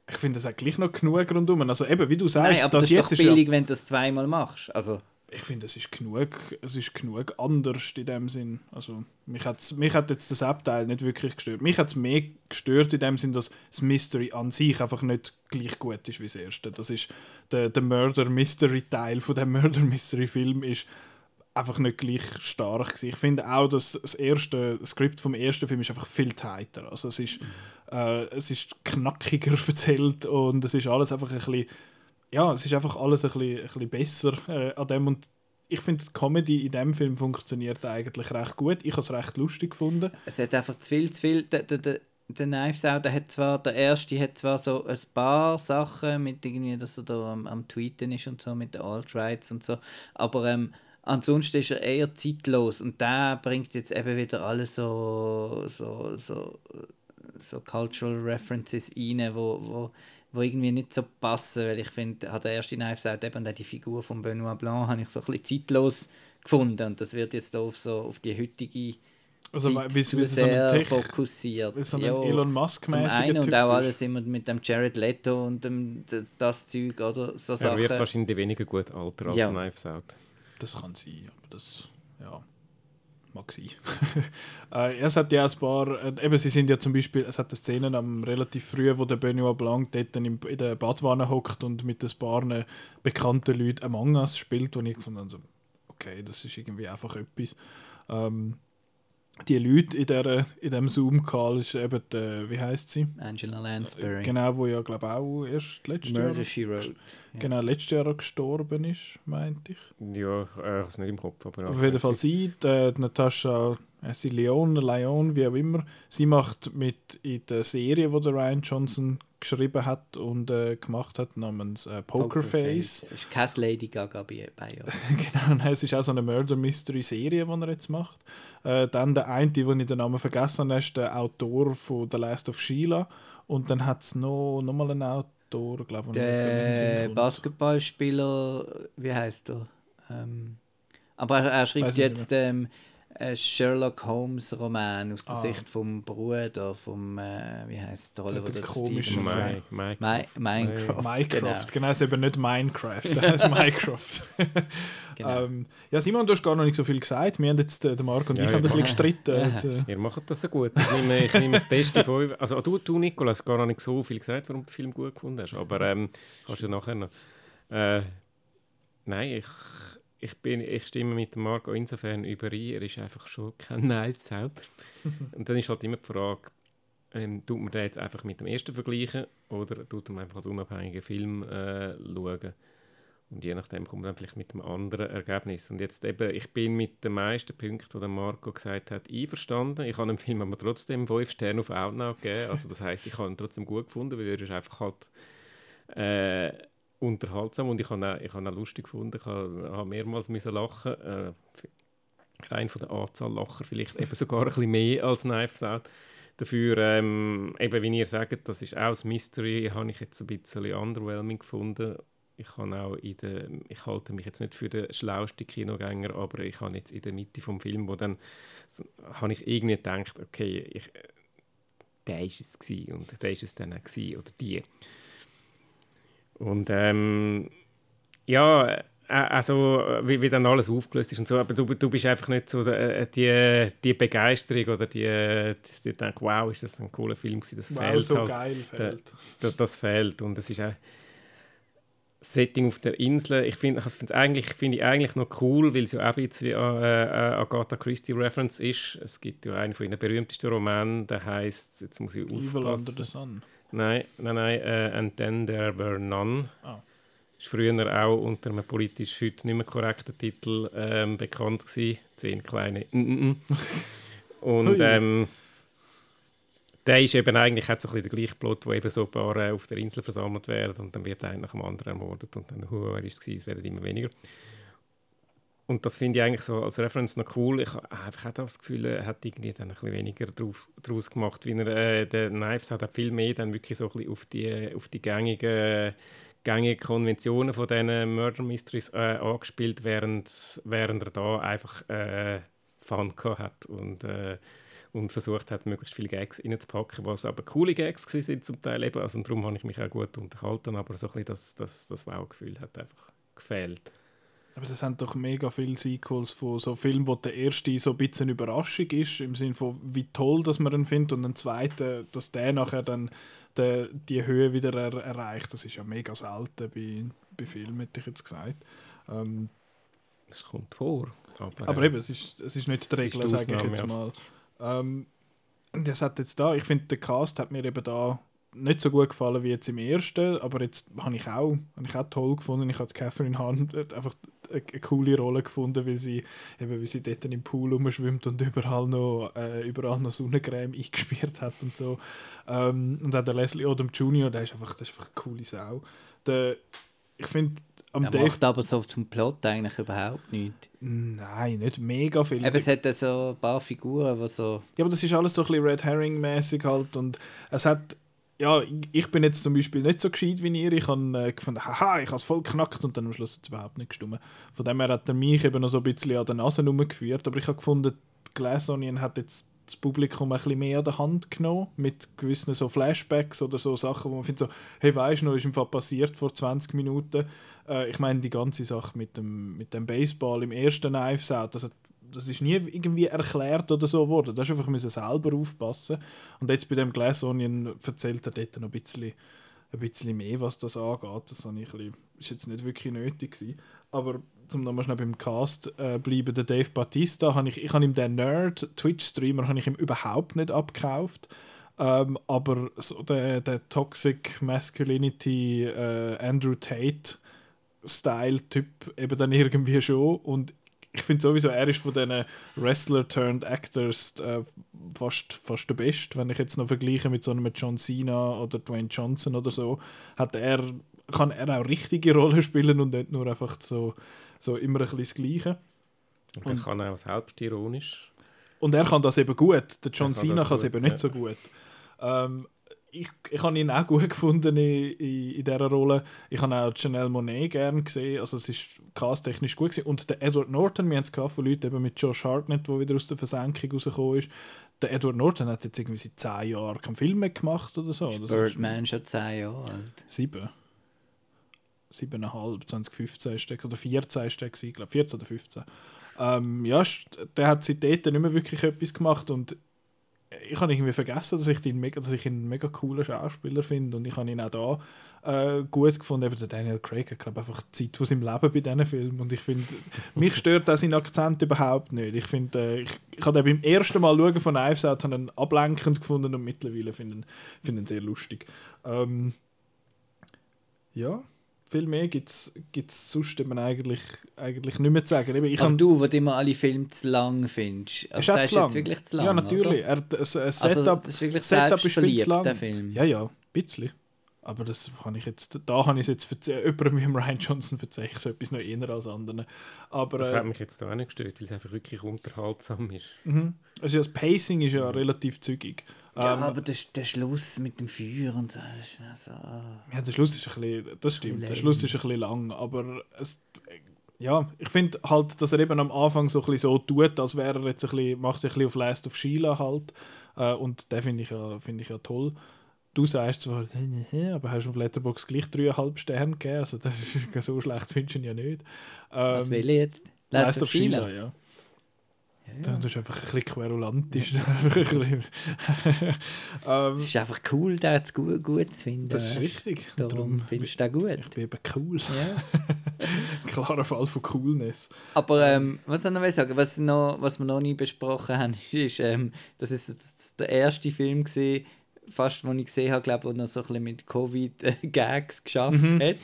Ich finde, es hat gleich noch genug rundum. Also eben, wie du sagst, Nein, aber das, das ist jetzt doch ist ja billig, wenn du das zweimal machst. Also, ich finde, es ist genug, es ist genug anders in dem Sinn. Also, mich hat, mich hat jetzt das Abteil nicht wirklich gestört. Mich hat es mehr gestört in dem Sinn, dass das Mystery an sich einfach nicht gleich gut ist wie das erste. Das ist der, der Murder-Mystery-Teil von dem Murder-Mystery-Film ist einfach nicht gleich stark gewesen. Ich finde auch, dass das erste das Skript vom ersten Film ist einfach viel tighter. Also es ist, äh, es ist knackiger erzählt und es ist alles einfach ein bisschen ja, es ist einfach alles ein bisschen, ein bisschen besser äh, an dem und ich finde, die Comedy in dem Film funktioniert eigentlich recht gut. Ich habe es recht lustig gefunden. es hat einfach zu viel, zu viel. Der, der, der, Knives Out, der hat zwar, der erste hat zwar so ein paar Sachen mit irgendwie, dass er da am, am Tweeten ist und so, mit den Alt-Rights und so, aber ähm, ansonsten ist er eher zeitlos und der bringt jetzt eben wieder alles so, so, so, so Cultural References rein, wo, wo, wo irgendwie nicht so passen, weil ich finde, hat der erste Knives Out eben auch die Figur von Benoit Blanc habe ich so ein bisschen zeitlos gefunden und das wird jetzt auf so auf die heutige Also Zeit wie, zu wie so ein sehr Tech, fokussiert. so Ja, Elon musk zum einen Typ und auch ist. alles immer mit dem Jared Leto und dem, das, das Zeug, oder? So Er wird Sachen. wahrscheinlich weniger gut altern als Ja. Knives Out. Das kann sein, aber das, ja, mag äh, es hat ja ein paar, äh, eben sie sind ja zum Beispiel, es hat eine am relativ früh, wo der Benoit Blanc dort in der Badwanne hockt und mit ein paar bekannten Leuten Among Us spielt, wo ich gefunden habe, okay, das ist irgendwie einfach etwas. Ähm, die Leute in, der, in diesem Zoom-Call ist eben, die, wie heißt sie? Angela Lansbury. Genau, wo ja, glaube ich, auch erst letztes Jahr, Murder, She Wrote. genau, letztes Jahr gestorben ist, meinte ich. Ja, ich äh, habe es nicht im Kopf. Aber Auf jeden Fall sie, die, die Natascha sie Leon, Leon, wie auch immer, sie macht mit in der Serie, die der Ryan Johnson geschrieben hat und äh, gemacht hat, namens äh, Pokerface. Pokerface. Ist keine Lady Gaga bei, bei ja. genau, nein, es ist auch so eine Murder Mystery Serie, die er jetzt macht. Äh, dann der eine, den ich den Namen vergessen habe, ist der Autor von The Last of Sheila. Und dann hat es noch, noch mal einen Autor, glaube ich, der Basketballspieler, wie heißt er? Ähm, aber er, er schreibt jetzt ähm, Sherlock Holmes Roman aus der Ah. Sicht vom Bruder, vom, äh, wie heißt die Rolle, Der der komische Minecraft. Minecraft. Minecraft, genau. es ist eben nicht Minecraft, das ist Minecraft. Genau. ähm, ja, Simon, du hast gar noch nicht so viel gesagt. Wir haben jetzt, äh, der Marc und Ja, ich, haben ein bisschen gestritten. Ja. Und, äh, Ihr macht das so gut. Ich nehme, ich nehme das Beste von euch. Also du, du Nicola, hast gar noch nicht so viel gesagt, warum du den Film gut gefunden hast. Aber ähm, kannst du nachher noch. Äh, nein, ich, ich, bin, ich stimme mit dem Marco insofern überein. Er ist einfach schon kein Nice. Und dann ist halt immer die Frage, ähm, tut man den jetzt einfach mit dem ersten vergleichen oder tut man einfach als unabhängigen Film äh, schauen? Und je nachdem kommt man dann vielleicht mit einem anderen Ergebnis. Und jetzt eben, ich bin mit den meisten Punkten, die Marco gesagt hat, einverstanden. Ich habe dem Film aber trotzdem fünf Sterne auf Outnow gegeben. Also das heißt, ich habe ihn trotzdem gut gefunden, weil er ist einfach halt äh, unterhaltsam und ich habe ich habe ihn lustig gefunden. Ich habe, mehrmals müssen lachen. Äh, rein von der Anzahl Lacher vielleicht eben sogar ein bisschen mehr als Knives Out. Dafür, ähm, eben wie ihr sagt, das ist auch das Mystery, habe ich jetzt ein bisschen underwhelming gefunden. Ich, auch in der, ich halte mich jetzt nicht für den schlauesten Kinogänger, aber ich habe jetzt in der Mitte vom Film, wo dann habe ich irgendwie gedacht, okay, ich, der ist es gewesen und der ist es dann auch gewesen, oder die. Und ähm, ja, also wie, wie dann alles aufgelöst ist und so, aber du, du bist einfach nicht so äh, die, die Begeisterung oder die, die, die denkt, wow, ist das ein cooler Film gewesen, das wow, fehlt so halt. geil fehlt. Das, das fehlt und es ist auch Setting auf der Insel, ich finde es eigentlich, find ich eigentlich noch cool, weil es ja auch ein bisschen äh, äh, Agatha Christie Reference ist. Es gibt ja einen von ihren berühmtesten Romanen, der heißt, jetzt muss ich Evil aufpassen. Under the Sun. Nein, nein, nein, äh, And Then There Were None. Ah. Ist früher auch unter einem politisch heute nicht mehr korrekten Titel ähm, bekannt gewesen. Zehn kleine mm -mm -mm. Und ähm, der ist eben eigentlich hat so ein bisschen der gleiche Plot, wo eben so ein paar äh, auf der Insel versammelt werden und dann wird einer nach dem anderen ermordet und dann, hu, wer ist es gewesen? Es werden immer weniger. Und das finde ich eigentlich so als Reference noch cool. Ich habe einfach auch das Gefühl, er hat irgendwie dann ein bisschen weniger drauf, draus gemacht, wie er, äh, der Knives hat viel mehr dann wirklich so ein bisschen auf die, auf die gängigen, gängigen Konventionen von diesen Murder Mysteries äh, angespielt, während, während er da einfach äh, Fun hat und, äh, und versucht hat, möglichst viele Gags reinzupacken, was aber coole Gags sind zum Teil eben. Also, und darum habe ich mich auch gut unterhalten, aber so ein bisschen das, das, das Wow-Gefühl hat einfach gefehlt. Aber das sind doch mega viele Sequels von so Filmen, wo der erste so ein bisschen Überraschung ist, im Sinne von, wie toll dass man ihn findet, und der zweite, dass der nachher dann de, die Höhe wieder er, erreicht. Das ist ja mega selten bei, bei Filmen, hätte ich jetzt gesagt. Ähm, Das kommt vor. Aber, aber äh, eben, es ist, es ist nicht die Es Regel, die sage ich jetzt mal. Ähm, das hat jetzt da, ich finde, der Cast hat mir eben da nicht so gut gefallen wie jetzt im ersten, aber jetzt habe ich auch, habe ich auch toll gefunden. Ich habe Catherine Hahn hat einfach eine, eine coole Rolle gefunden, weil sie eben, wie sie dort im Pool rumschwimmt und überall noch, äh, überall noch Sonnencreme eingespielt hat und so. Ähm, und auch der Leslie Odom Jr., der ist einfach, der ist einfach eine coole Sau. Der, ich finde, am Der Dave... macht aber so zum Plot eigentlich überhaupt nichts. Nein, nicht mega viel. Eben, es hat so ein paar Figuren, die so... Ja, aber das ist alles so ein bisschen Red Herring-mäßig halt und es hat ja, ich- bin jetzt zum Beispiel nicht so gescheit wie ihr. Ich habe äh, gefunden, haha, ich habe es voll geknackt und dann am Schluss hat es überhaupt nicht gestimmt. Von dem her hat er mich eben noch so ein bisschen an der Nase rumgeführt. Aber ich habe gefunden, Glass Onion hat jetzt das Publikum ein bisschen mehr an der Hand genommen, mit gewissen so Flashbacks oder so Sachen, wo man findet so, hey, weißt du noch, ist im Fall passiert vor 20 Minuten. Äh, ich meine, die ganze Sache mit dem, mit dem Baseball im ersten Knives Out, das, hat, das ist nie irgendwie erklärt oder so worden. Da ist einfach selber aufpassen. Und jetzt bei dem Glass Onion erzählt er dort noch ein bisschen, ein bisschen mehr, was das angeht. Das ist jetzt nicht wirklich nötig gewesen. Aber zum nochmal schnell beim Cast äh, bleiben, der Dave Batista, habe ich, ich habe ihm den Nerd, Twitch-Streamer, habe ich ihm überhaupt nicht abgekauft. Ähm, aber so der, der Toxic Masculinity äh, Andrew Tate Style-Typ eben dann irgendwie schon. Und ich finde sowieso, er ist von diesen Wrestler-turned-Actors äh, fast, fast der Beste. Wenn ich jetzt noch vergleiche mit so einem John Cena oder Dwayne Johnson oder so, hat er, kann er auch richtige Rollen spielen und nicht nur einfach so, so immer ein bisschen das Gleiche. Und kann er auch selbstironisch. Und er kann das eben gut. Der John kann Cena kann es eben nicht ja. so gut. Ähm, ich, ich habe ihn auch gut gefunden in, in, in dieser Rolle. Ich habe auch Janelle Monet gerne gesehen. Also es ist casttechnisch gut gewesen. Und der Edward Norton, wir haben es gehabt von Leuten eben mit Josh Hartnett, der wieder aus der Versenkung rausgekommen ist. Der Edward Norton hat jetzt irgendwie seit 10 Jahren keinen Film mehr gemacht oder so. Ist Birdman schon 10 Jahre alt. Sieben. Siebeneinhalb, 2015 ist der, oder 14 ist der gewesen, glaube 14 oder 15. Ähm, ja, der hat seitdem nicht mehr wirklich etwas gemacht und ich habe irgendwie vergessen, dass ich, den mega, dass ich ihn einen mega coolen Schauspieler finde und ich habe ihn auch da äh, gut gefunden. Eben der Daniel Craig hat, glaube einfach die Zeit von seinem Leben bei diesen Filmen und ich finde, mich stört auch sein Akzent überhaupt nicht. Ich finde, äh, ich, ich habe beim ersten Mal schauen von Knives Out ihn ablenkend gefunden und mittlerweile finde ihn, finde ihn sehr lustig. Ähm, ja, viel mehr gibt es sonst eben eigentlich, eigentlich nicht mehr zu sagen. Eben, Ich Aber du, wo immer alle Filme zu lang findest. Also ist zu lang. jetzt wirklich zu lang. ja, natürlich. Er, das, Also, Setup, das ist wirklich Setup ist viel zu lang. der Film. Ja, ja, ein bisschen. Aber das kann ich jetzt, da habe ich es jetzt verze- jemandem wie dem Ryan Johnson verzeichnet, so etwas noch eher als anderen. Aber Das äh, hat mich jetzt da auch nicht gestört, weil es einfach wirklich unterhaltsam ist. mhm. also das Pacing ist ja relativ zügig. Ja, Ähm, aber der, der Schluss mit dem Feuer und so. Also. Ja, der Schluss ist ein bisschen, das stimmt, der Lame. Schluss ist ein bisschen lang, aber es, ja, ich finde halt, dass er eben am Anfang so ein bisschen so tut, als wäre er jetzt ein bisschen, macht er ein bisschen auf Last of Sheila halt äh, und den finde ich, ja, find ich ja toll. Du sagst zwar, aber hast auf Letterboxd gleich 3,5 Sterne gegeben, also das ist, so schlecht findest du ihn ja nicht. Was Ähm, will ich jetzt? Last of Sheila, ja. Ja, Du bist einfach ein bisschen querulantisch. Ähm, Es ist einfach cool, den zu gut, gut zu finden. das ist richtig. Darum Darum, findest du den gut. ich bin eben cool. Ja. Klarer Fall von Coolness. Aber ähm, was ich noch sagen, was, noch, was wir noch nie besprochen haben, ist, ähm, das ist jetzt der erste Film gesehen, fast, den ich gesehen habe, glaube ich, noch so ein bisschen mit Covid-Gags geschafft Mhm. hat.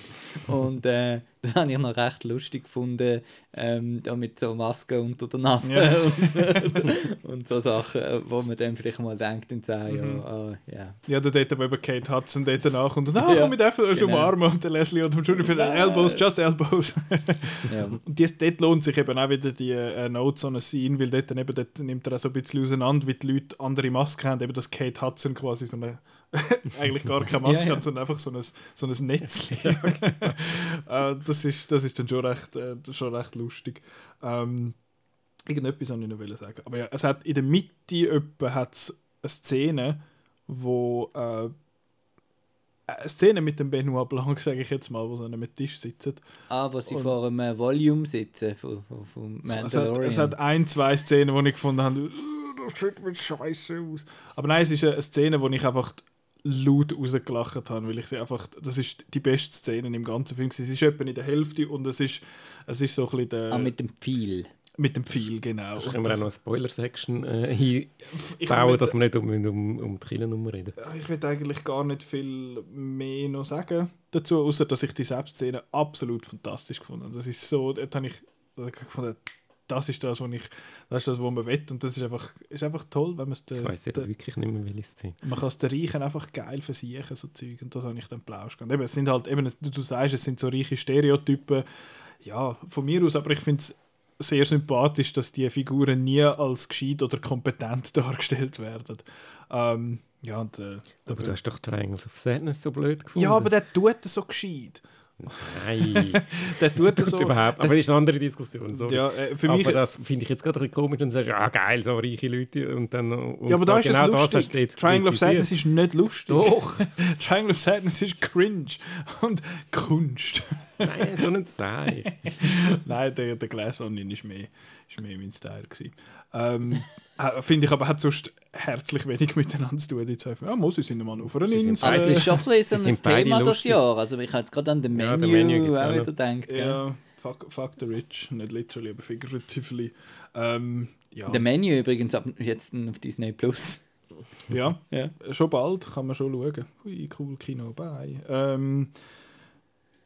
Und äh, das habe ich noch recht lustig gefunden, ähm, da mit so Masken unter der Nase Ja. und, und so Sachen, wo man dann vielleicht mal denkt in zehn Mhm. Jahren, ah, ja. Ja, der dort, wo eben Kate Hudson dort nachkommt und ah, Ja, komm, wir dürfen uns genau. umarmen und der Leslie und Judy für Elbows, just Elbows. ja. und dies, dort lohnt sich eben auch wieder die äh, Notes on a Scene, weil dort, dann eben, dort nimmt er auch so ein bisschen auseinander, wie die Leute andere Masken haben, eben dass Kate Hudson quasi so eine eigentlich gar keine Maske Ja, ja. hat, sondern einfach so ein, so ein Netz. äh, das, ist, das ist dann schon recht, äh, schon recht lustig. Ähm, irgendetwas wollte ich noch sagen. Aber ja, es hat in der Mitte etwa hat's eine Szene, wo äh, eine Szene mit dem Benoit Blanc, sage ich jetzt mal, wo sie an einem Tisch sitzen. Ah, wo sie Und- vor einem äh, Volume sitzen, von, von, von Es hat, Mandalorian. es hat ein, zwei Szenen, wo ich gefunden habe, «Äh, das sieht mir scheiße aus. Aber nein, es ist eine Szene, wo ich einfach laut rausgelacht habe, weil ich sie einfach, das ist die beste Szene im ganzen Film. gewesen. Es ist etwa in der Hälfte und es ist, es ist so ein bisschen der, ah, mit dem Pfeil. mit dem Pfeil, genau. Sonst können wir auch noch eine Spoiler-Section äh, ich einbauen, will- dass wir nicht um, um, um die Killennummer reden. Ich will eigentlich gar nicht viel mehr noch sagen dazu, außer dass ich die Selbstszene absolut fantastisch gefunden habe. Das ist so, dort habe ich da habe ich gefunden, das ist das, was ich, das ist das, was man will und das ist einfach, ist einfach toll, wenn man es Ich weiß der, wirklich nicht mehr, welche Szene. man kann es den Reichen einfach geil versichern, so Zeug und das habe ich dann plausch gehabt. Eben, es sind halt, eben, du, du sagst, es sind so reiche Stereotypen, ja, von mir aus, aber ich finde es sehr sympathisch, dass die Figuren nie als gescheit oder kompetent dargestellt werden. Ähm, ja, und, äh, Aber du hast doch Triangles of Sadness so blöd gefunden. ja, aber der tut es so gescheit. Nein, Der tut es so. überhaupt. Aber das ist eine andere Diskussion. Sorry. Ja, äh, für mich, aber das finde ich jetzt gerade ein komisch und du sagst, ja geil, so reiche Leute und dann... Und ja, aber da ist genau das hast lustig. du dort Triangle of. Sadness ist nicht lustig. Doch. Triangle of Sadness ist cringe und Kunst. Nein, so nicht sein. Nein, der, der Glass Onion ist mehr, ist mehr mein Style. gewesen. Ähm, äh, Finde ich aber, hat sonst herzlich wenig miteinander zu tun. Die zwei. Ja, muss ich sind mal auf einer Sie Insel. Aber es ist schon ein bisschen Sie ein Thema das lustig. Jahr. Also ich habe jetzt gerade an den Ja, Menü, den Menü auch wieder gedacht. Ja, fuck, fuck the rich. Nicht literally, aber figuratively. Ähm, ja. Der Menü übrigens ab jetzt auf Disney Plus. ja, Ja. schon bald kann man schon schauen. Ui, cool Kino, bye. Ähm,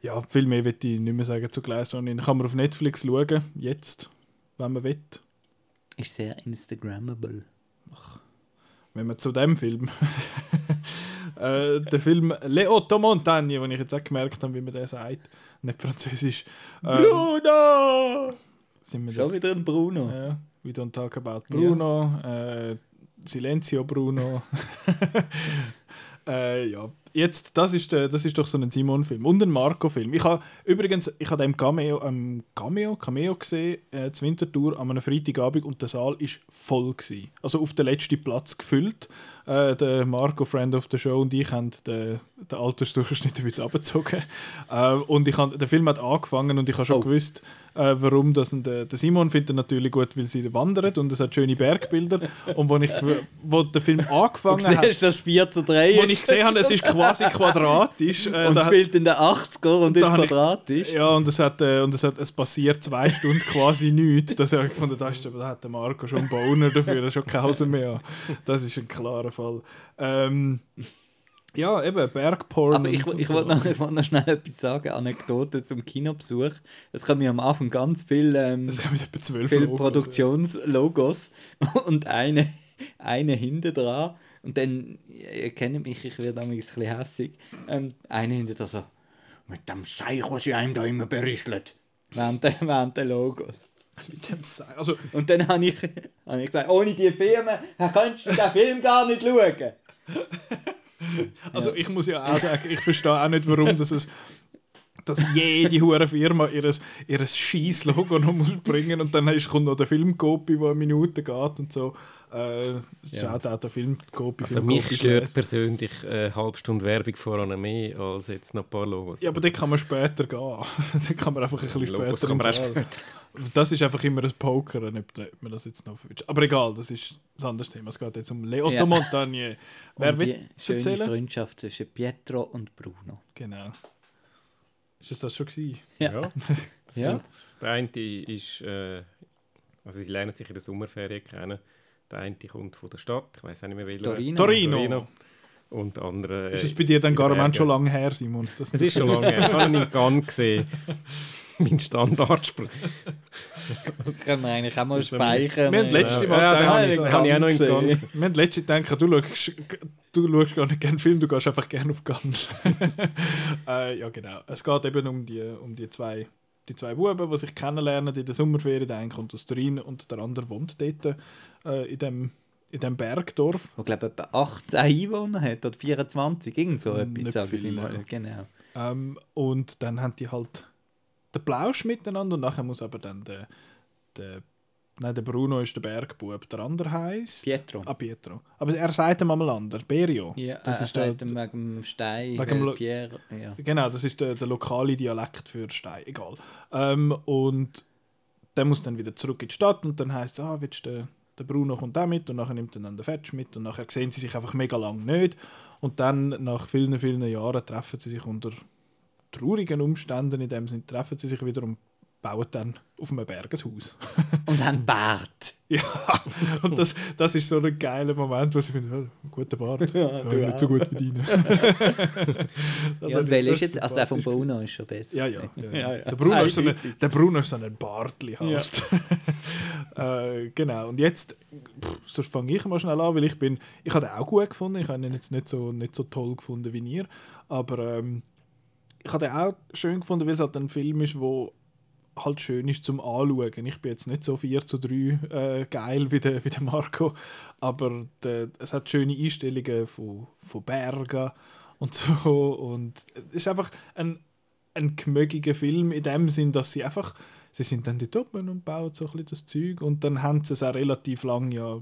ja, viel mehr will ich nicht mehr sagen zu Glass Onion. Kann man auf Netflix schauen, jetzt, wenn man will. Ist sehr Instagrammable. Wenn man zu dem Film. äh, der Film Le Otto Montagne, den ich jetzt auch gemerkt habe, wie man den sagt. Nicht französisch. Ähm, Bruno! sind wir Schon wieder ein Bruno. Ja, we don't talk about Bruno. Äh, Silenzio Bruno. äh, ja, jetzt, das ist, der, das ist doch so ein Simon-Film und ein Marco-Film. Ich habe übrigens, ich habe den Cameo, ähm, Cameo, Cameo gesehen, äh, zur Wintertour an einem Freitagabend und der Saal ist voll gewesen. Also auf den letzten Platz gefüllt. Äh, der Marco, Friend of the Show und ich haben den, den Altersdurchschnitt ein bisschen abgezogen. Äh, und ich hab, der Film hat angefangen und ich habe schon Oh. gewusst, äh, warum das und der, der Simon findet ihn natürlich gut, weil sie wandert und es hat schöne Bergbilder. Und wo, ich, wo der Film Du angefangen hat, siehst das 4 zu 3. wo ich gesehen habe, es ist quasi quadratisch. Äh, und hat- spielt in den 80er und ist habe ich- quadratisch. ja, und es, hat, äh, und es, hat, es passiert zwei Stunden quasi nichts. Das habe ich gefunden, da, ist, da hat der Marco schon einen Boner dafür, er hat schon keine Hause mehr. Das ist ein klarer Fall. Ähm, Ja, eben, Bergporn. Aber ich, ich und wollte noch, ich wollte noch schnell etwas sagen, Anekdote zum Kinobesuch. Es kommen ja am Anfang ganz viele, ähm, viele Logos, Produktionslogos und eine, eine hinten dran. Und dann, ihr kennt mich, ich werde damals ein bisschen hässig. Ähm, eine hinten dran so, mit dem Seich, was sie einem da immer berüsselt. Während, der- während der Logos. Mit dem Se- also, Und dann habe ich, habe ich gesagt, ohne die Filme könntest du den Film gar nicht schauen. also ich muss ja auch sagen, ich verstehe auch nicht, warum das es dass jede hure Firma ihres, ihres Scheiß-Logo noch muss bringen und dann ist, kommt noch der Filmcopy, der eine Minute geht und so. Äh, Schaut auch der Filmcopy. Also mich stört persönlich eine halbe Stunde Werbung voran mehr als jetzt noch ein paar Logos. Ja, aber dort kann man später gehen. dann kann man einfach ein bisschen Logos später kann man später. Das ist einfach immer ein Pokern, ob man das jetzt noch verwünscht. Aber egal, das ist ein anderes Thema. Es geht jetzt um Leotto Ja. Montagne. Wer Und will die schöne erzählen? Freundschaft zwischen Pietro und Bruno. Genau. Ist das das schon gewesen? Ja. Ja. Das Ja. Sind, der eine ist, äh, also sie lernen sich in der Sommerferien kennen. Der eine kommt von der Stadt, ich weiß auch nicht mehr welcher. Torino. Torino. Und der andere. Ist äh, es bei dir dann gar Berge. schon lange her, Simon? Das Es ist schon lange her. Ich habe ihn in Cannes gesehen. mein Standardspruch. Können wir eigentlich auch mal speichern. Wir haben letzte Mal ja, den gedacht, habe ich, den habe ich auch noch gesehen. Wir haben letztens gedacht, du schaust, du schaust gar nicht gerne Film, du gehst einfach gerne auf Cannes. äh, ja, genau. Es geht eben um die, um die zwei die zwei Buben, die sich kennenlernen in der Sommerferien. Der eine kommt aus Turin und der andere wohnt dort äh, in, dem, in dem Bergdorf. Wo, glaube etwa 18 Einwohner hat, oder 24, irgend so Nicht etwas, sagen sie viel, mal. ja. Genau. Ähm, und dann haben die halt den Plausch miteinander und nachher muss aber dann der, der Nein, der Bruno ist der Bergbub. Der andere heisst... Pietro. Ah, Pietro. Aber er sagt ihm einmal anders. Berio. Ja, das das ist ist der, wegen dem Stein, wegen dem Pierre, ja. Genau, das ist der, der lokale Dialekt für Stein. Egal. Ähm, und der muss dann wieder zurück in die Stadt und dann heisst es, ah, willst du, der, der Bruno kommt auch mit und nachher nimmt er dann den Fetch mit und nachher sehen sie sich einfach mega lang nicht. Und dann, nach vielen, vielen Jahren, treffen sie sich unter traurigen Umständen, in dem Sinne treffen sie sich wieder und bauen dann auf einem Berg ein Haus. Und haben Bart. Ja, und das, das ist so ein geiler Moment, wo sie finden, ja, guter Bart, ja, du nicht so gut verdienen. Das Ja, und welcher ist jetzt? Also der von Bruno ist schon besser. ja, ja. ja, ja, ja. Der, Bruno ist so eine, der Bruno ist so ein Bartli halt. äh, genau. Und jetzt, pff, sonst fange ich mal schnell an, weil ich bin, ich habe den auch gut gefunden. Ich habe ihn jetzt nicht so, nicht so toll gefunden wie ihr. Aber ähm, ich habe den auch schön gefunden, weil es halt ein Film ist, wo halt schön ist zum Anschauen. Ich bin jetzt nicht so 4 zu 3 äh, geil wie der, wie der Marco, aber der, es hat schöne Einstellungen von, von Bergen und so und es ist einfach ein, ein gemögiger Film in dem Sinn, dass sie einfach, sie sind dann dort oben und bauen so ein bisschen das Zeug und dann haben sie es auch relativ lang ja,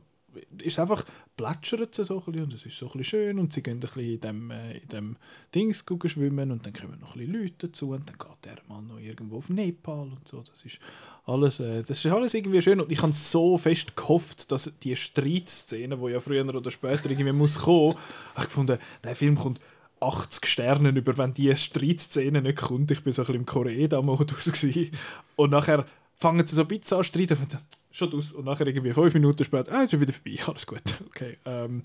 ist einfach, plätschert sie so ein bisschen und es ist so ein bisschen schön und sie gehen ein bisschen in dem, äh, in dem Dings schwimmen und dann kommen noch ein bisschen Leute dazu und dann geht der Mann noch irgendwo auf Nepal und so, das ist alles, äh, das ist alles irgendwie schön und ich habe so fest gehofft, dass die Streitszene, wo ja früher oder später irgendwie muss kommen, ich gefunden, der Film kommt 80 Sterne über, wenn die Streitszene nicht kommt. Ich bin so ein bisschen im Korea-Modus. Und nachher fangen sie so ein bisschen an streiten und dann, schon aus. Und nachher irgendwie fünf Minuten später, ah, ist schon wieder vorbei, alles gut. Okay. Ähm,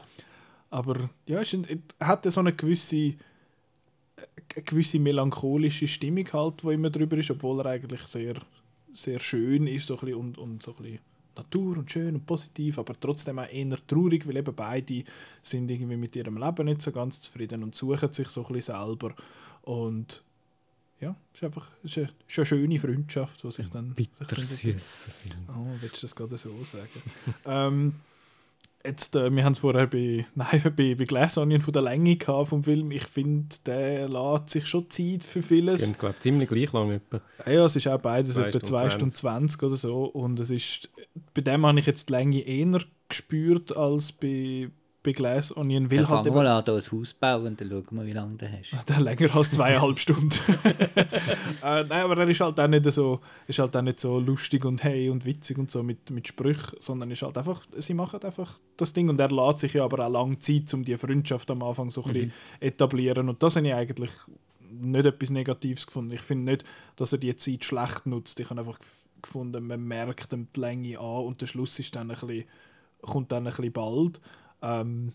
aber ja, es hat so eine gewisse, eine gewisse melancholische Stimmung halt, die immer drüber ist, obwohl er eigentlich sehr, sehr schön ist so ein und, und so ein Natur und schön und positiv, aber trotzdem auch eher traurig, weil eben beide sind irgendwie mit ihrem Leben nicht so ganz zufrieden und suchen sich so ein bisschen selber und ja, es ist einfach es ist eine, es ist eine schöne Freundschaft, die sich dann... sich dann Bittersüß. Oh, willst du das gerade so sagen? ähm, jetzt, äh, wir haben es vorher bei, nein, bei, bei Glass Onion von der Länge gehabt vom Film. Ich finde, der lässt sich schon Zeit für vieles. Gehen, glaube ziemlich gleich lang etwa. Ja, ja, es ist auch beides Zwei etwa Stunden 2 Stunden 20 oder so. Und es ist, bei dem habe ich jetzt die Länge eher gespürt als bei, bei Glass Onion. Weil Dann halt eben, mal an, hier ein Haus bauen, dann schauen wir, wie lange du hast. der länger als zweieinhalb Stunden. äh, nein, aber er ist halt auch nicht so, ist halt auch nicht so lustig und hey und witzig und so mit, mit Sprüchen, sondern ist halt einfach, sie machen einfach das Ding und er lässt sich ja aber auch lange Zeit, um die Freundschaft am Anfang so ein bisschen etablieren und das habe ich eigentlich nicht etwas Negatives gefunden. Ich finde nicht, dass er die Zeit schlecht nutzt. Ich habe einfach gef- gefunden, man merkt ihm die Länge an und der Schluss ist dann ein bisschen, kommt dann ein bisschen bald. Ähm,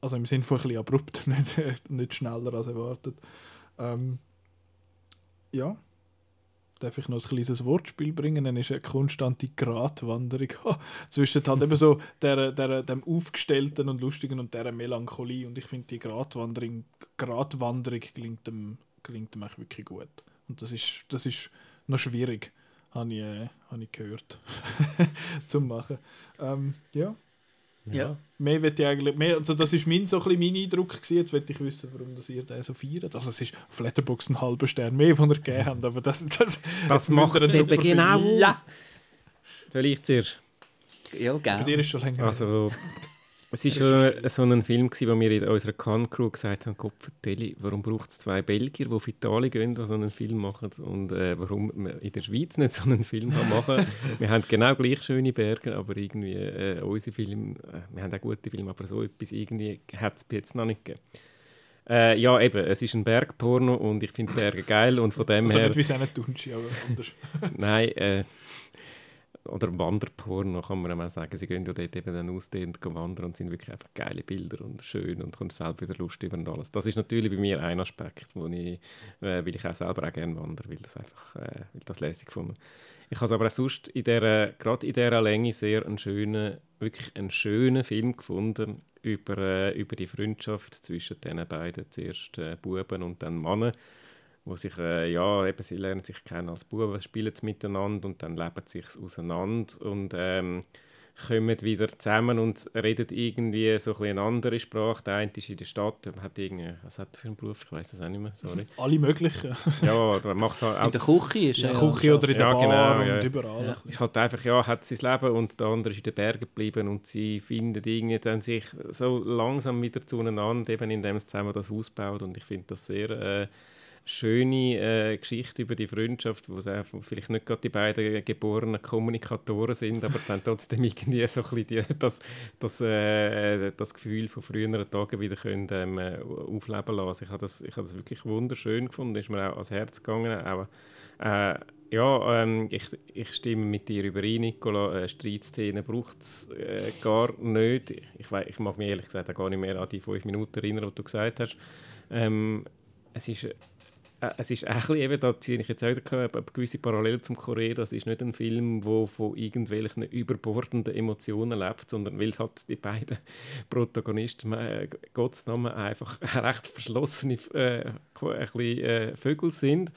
also im Sinne von ein bisschen abrupt, nicht, nicht schneller als erwartet. Ähm, ja, darf ich noch ein kleines Wortspiel bringen, dann ist eine konstante Gratwanderung zwischen halt eben so der, der, dem Aufgestellten und Lustigen und der Melancholie und ich finde die Gratwanderung, Gratwanderung gelingt dem, gelingt dem wirklich gut und das ist, das ist noch schwierig, habe ich, äh, habe ich gehört, zu machen. Ähm, ja. Ja. Mehr wird ich eigentlich, mehr, also das ist mein, so ein mein Eindruck gewesen. Jetzt will ich wissen, warum das ihr den so feiert. Also es ist auf Letterboxd ein halber Stern mehr, den ihr gegeben habt, aber das, das, Das macht es eben genau aus. Ja. Soll ich? Ja, Bei gerne. dir ist schon länger. Also, es war schon so ein Film, gewesen, wo wir in unserer Cannes-Crew gesagt haben, Gott vertelle, warum braucht es zwei Belgier, die auf Italien gehen, die so einen Film machen und äh, warum man in der Schweiz nicht so einen Film kann machen Wir haben genau gleich schöne Berge, aber irgendwie äh, unsere Filme, äh, wir haben auch gute Filme, aber so etwas irgendwie hat es jetzt noch nicht gegeben. Äh, ja, eben, es ist ein Bergporno und ich finde Berge geil und von dem also her... nicht wie Senne Tunci, aber anders. Nein, äh, oder Wanderporno kann man auch sagen. Sie gehen ja dort eben dann ausdehend wandern und sind wirklich einfach geile Bilder und schön und kommt selbst wieder Lust über und alles. Das ist natürlich bei mir ein Aspekt, wo ich, äh, weil ich auch selber auch gerne wandere, weil das einfach, äh, weil das lässig gefunden. Ich habe aber auch sonst in der, gerade in dieser Länge sehr einen schönen, wirklich einen schönen Film gefunden über, äh, über die Freundschaft zwischen den beiden, zuerst äh, Buben und dann Männern wo sich, äh, ja, eben, sie lernen sich kennen als Buben, spielen sie miteinander und dann leben sie sich auseinander und ähm, kommen wieder zusammen und reden irgendwie so ein bisschen eine andere Sprache. Der eine ist in der Stadt, der hat irgendwie, was hat er für einen Beruf, ich weiß es auch nicht mehr, sorry. Alle möglichen. Ja, der macht halt In auch der Küche ist In er ja Küche oder in der Ja, Bar genau, und ja. überall. Ja. ist halt einfach, ja, hat sein Leben und der andere ist in den Bergen geblieben und sie finden irgendwie dann sich so langsam wieder zueinander, eben indem sie zusammen das Haus baut und ich finde das sehr äh, schöne äh, Geschichte über die Freundschaft, wo sie vielleicht nicht gerade die beiden geborenen Kommunikatoren sind, aber dann trotzdem irgendwie so ein bisschen die, das, das, äh, das Gefühl von früheren Tagen wieder können, ähm, äh, aufleben lassen. Ich habe das, ich das wirklich wunderschön gefunden, ist mir auch ans Herz gegangen, auch äh, ja, ähm, ich, ich stimme mit dir überein, Nicola. Äh, Streitszenen braucht es äh, gar nicht. Ich, wei- ich mag mich ehrlich gesagt auch gar nicht mehr an die fünf Minuten erinnern, die du gesagt hast. Ähm, es ist, es ist bisschen, eben, da ziehe ich jetzt auch eine gewisse Parallele zum Korea. Das ist nicht ein Film, der von irgendwelchen überbordenden Emotionen lebt, sondern weil halt die beiden Protagonisten, äh, Gottes Namen, einfach recht verschlossene äh, äh, Vögel sind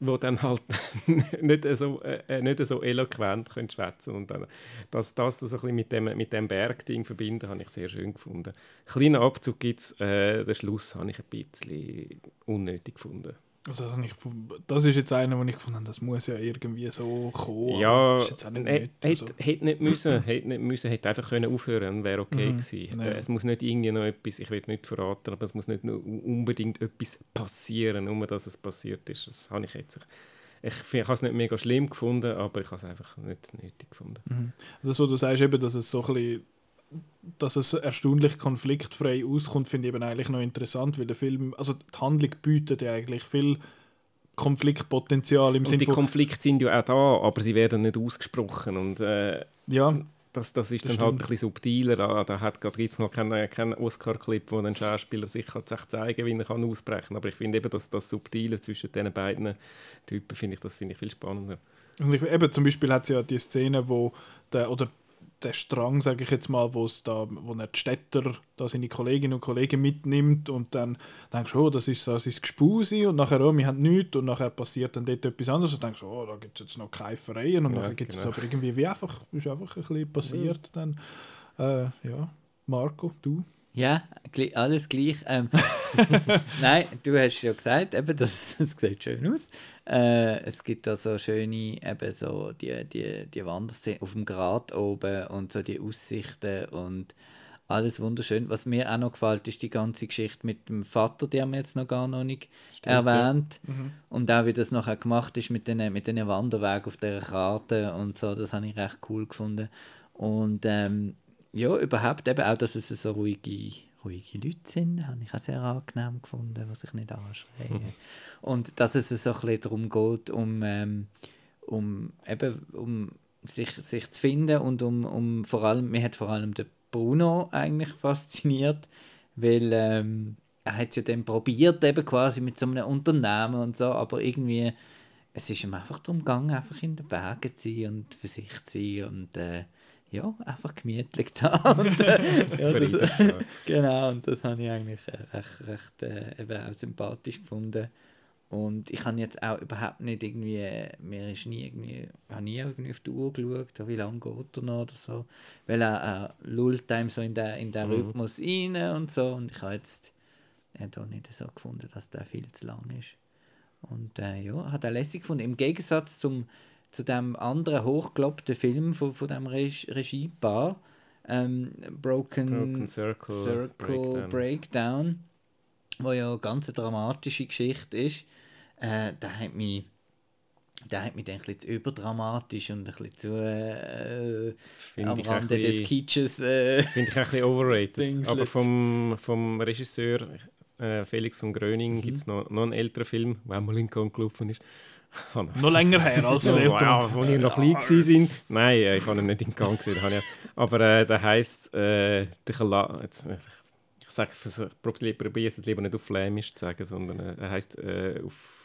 wo dann halt nicht so, äh, nicht so eloquent können schwätzen und dann das, das so ein bisschen mit dem, mit dem Bergding verbinden, habe ich sehr schön gefunden. Kleiner Abzug gibt es, äh, den Schluss habe ich ein bisschen unnötig gefunden. Also, das, ich, das ist jetzt einer, wo ich gefunden habe, das muss ja irgendwie so kommen. ja, nicht hätte also. nicht müssen, hätte nicht müssen, hätte einfach können aufhören wäre okay Mhm, gewesen. Äh, Es muss nicht irgendwie noch etwas, ich will nicht verraten, aber es muss nicht unbedingt etwas passieren, nur dass es passiert ist. Das habe ich jetzt. Ich, ich habe es nicht mega schlimm gefunden, aber ich habe es einfach nicht nötig gefunden. Mhm. Das, was du sagst, eben, dass es so ein bisschen, dass es erstaunlich konfliktfrei auskommt, finde ich eben eigentlich noch interessant, weil der Film, also die Handlung bietet ja eigentlich viel Konfliktpotenzial im Sinne die von, Konflikte sind ja auch da, aber sie werden nicht ausgesprochen. Und äh, ja, das, das ist Das dann halt ein stimmt. bisschen subtiler. Da, da hat gerade jetzt noch keinen keinen Oscar-Clip, wo ein Schauspieler sich kann zeigen wie er kann ausbrechen kann. Aber ich finde eben, dass das Subtile zwischen diesen beiden Typen, finde ich, das finde ich viel spannender. Also ich, eben, zum Beispiel hat es ja die Szene, wo der, oder der Strang, sage ich jetzt mal, da, wo er die Städter, da seine Kolleginnen und Kollegen mitnimmt und dann denkst du, oh, das ist, das ist Gespusi und nachher, oh, wir haben nichts und nachher passiert dann dort etwas anderes und denkst du, oh, da gibt es jetzt noch Keifereien und Ja, nachher gibt es genau. aber irgendwie wie einfach, ist einfach ein bisschen passiert dann. Äh, ja, Marco, du? Ja, alles gleich. Ähm, Nein, du hast ja gesagt, eben, das, das sieht schön aus. Äh, es gibt da so schöne, eben so die, die, die Wanderszene auf dem Grat oben und so die Aussichten und alles wunderschön. Was mir auch noch gefällt, ist die ganze Geschichte mit dem Vater, die haben wir jetzt noch gar noch nicht erwähnt. Und auch wie das nachher gemacht ist mit den, mit den Wanderwegen auf der Karte und so, das habe ich recht cool gefunden. Und ähm, ja, überhaupt eben auch, dass es so ruhige, ruhige Leute sind, habe ich auch sehr angenehm gefunden, die sich nicht anschreien. Und dass es so ein bisschen darum geht, um, ähm, um, eben, um sich, sich zu finden und um, um vor allem, mir hat vor allem der Bruno eigentlich fasziniert, weil ähm, er hat es ja dann probiert, eben quasi mit so einem Unternehmen und so, aber irgendwie, es ist ihm einfach darum gegangen, einfach in den Bergen zu sein und für sich zu sein und äh, ja, einfach gemütlich haben. Und, äh, ja, das, genau, und das habe ich eigentlich äh, recht, recht äh, eben auch sympathisch gefunden. Und ich habe jetzt auch überhaupt nicht irgendwie, äh, mir ist nie irgendwie, habe nie irgendwie auf die Uhr geschaut, wie lange geht er noch oder so. Weil er, er lullt einem so in den, in den Mhm. Rhythmus rein und so. Und ich habe jetzt äh, da nicht so gefunden, dass der viel zu lang ist. Und äh, ja, hat er lässig gefunden. Im Gegensatz zum, zu dem anderen hochgelobten Film von, von dem Reg Regiepaar, ähm, Broken, Broken Circle, Circle Breakdown. Breakdown. wo ja eine ganz dramatische Geschichte ist, äh, der hat mich der hat mich dann ein bisschen zu überdramatisch und ein bisschen zu äh, am Rande des Kitsches. Äh, Finde ich ein bisschen overrated. Dingslet. Aber vom, vom Regisseur äh, Felix von Gröning Mhm. gibt es noch, noch einen älteren Film, der auch mal in Cannes gelaufen ist. Noch länger her als der wow, wo ihr noch klein sind. Nein, äh, ich habe ihn nicht in Gang gesehen. Aber äh, der heisst äh, der jetzt, äh, Ich sage, ich probiere es lieber nicht auf Flämisch zu sagen, sondern äh, er heisst äh, auf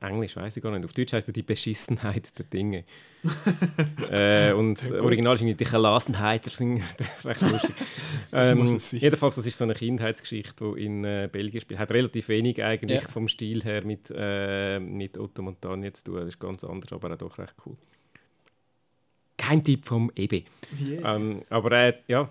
Englisch weiß ich gar nicht. Auf Deutsch heißt er die Beschissenheit der Dinge. äh, und das Original ist irgendwie die Gelassenheit der Dinge. Recht lustig. ähm, jedenfalls, das ist so eine Kindheitsgeschichte, die in äh, Belgien spielt. Hat relativ wenig eigentlich Ja. vom Stil her mit, äh, mit Otto Montagne zu tun. Das ist ganz anders, aber auch doch recht cool. Kein Tipp vom EB. Ähm, aber äh, ja,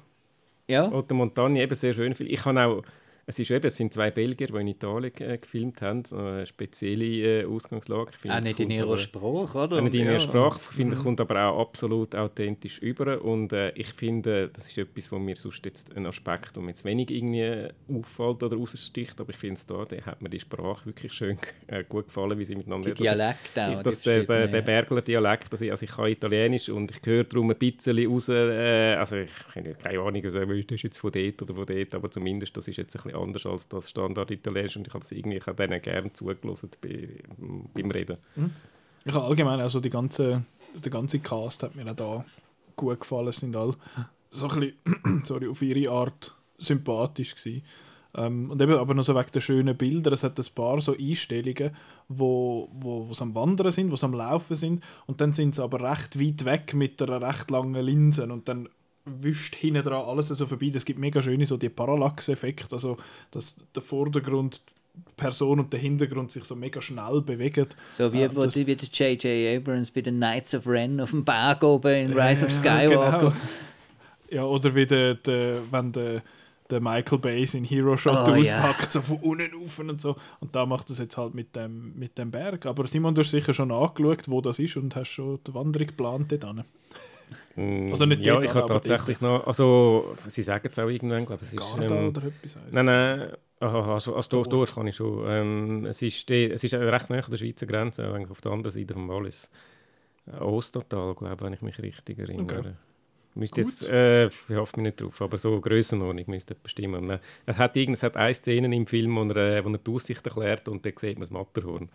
ja, Otto Montagne, eben sehr schön. Ich habe auch, es, ist eben, es sind zwei Belgier, die in Italien äh, gefilmt haben. Äh, Eine spezielle äh, Ausgangslage. Finde, auch nicht in ihrer aber- Sprache, oder? auch nicht in ihrer Ja. Sprache, finde ich, kommt aber auch absolut authentisch über. Und äh, ich finde, das ist etwas, wo mir sonst jetzt ein Aspekt, der mir jetzt wenig irgendwie auffällt oder raussticht, aber ich finde es da, der hat mir die Sprache wirklich schön äh, gut gefallen, wie sie miteinander Die Dialekte auch. das, die der, der, der Bergler Dialekt, also ich, also ich kann Italienisch und ich höre darum ein bisschen raus, äh, also ich habe keine Ahnung, also, das ist jetzt von dort oder von dort, aber zumindest das ist jetzt ein bisschen anders als das Standard-Italienisch und ich habe es irgendwie, habe denen gerne zugelassen bei, beim Reden. Ich habe allgemein, also die ganze, der ganze Cast hat mir auch da gut gefallen. Es sind alle so ein bisschen, sorry, auf ihre Art sympathisch gewesen. Ähm, und eben aber noch so wegen der schönen Bilder. Es hat ein paar so Einstellungen, wo, wo, wo sie am Wandern sind, wo sie am Laufen sind. Und dann sind sie aber recht weit weg mit einer recht langen Linse. Und dann wischt hinten dran alles so vorbei. Es gibt mega schöne so die Parallax-Effekte, also dass der Vordergrund, die Person und der Hintergrund sich so mega schnell bewegen. So wie, wo das- wie der J.J. Abrams bei den Knights of Ren auf dem Berg oben in Rise of Ja, Skywalker. genau. Ja, oder wie der, der, wenn der, der Michael Bay in Hero Shot Oh, auspackt, so von unten rauf und so. Und da macht es jetzt halt mit dem, mit dem Berg. Aber Simon, du hast sicher schon angeschaut, wo das ist und hast schon die Wanderung geplant dort Also nicht ja, dort, ich habe tatsächlich noch, also sie sagen es auch irgendwann, glaube ich, es ist... Garda ähm, oder etwas heisst Nein, nein, aha, also als Dorf, Dorf kann ich schon. Ähm, es, ist die, es ist recht nah an der Schweizer Grenze, eigentlich auf der anderen Seite vom Wallis. Äh, Ostertal, glaube ich, wenn ich mich richtig erinnere. Okay. Müsste jetzt, äh, ich hoffe mich nicht drauf, aber so Grössenordnung müsste bestimmen. Ne? Er hat, irgend, es hat eine Szene im Film, wo er, äh, wo er die Aussicht erklärt und dann sieht man das Matterhorn.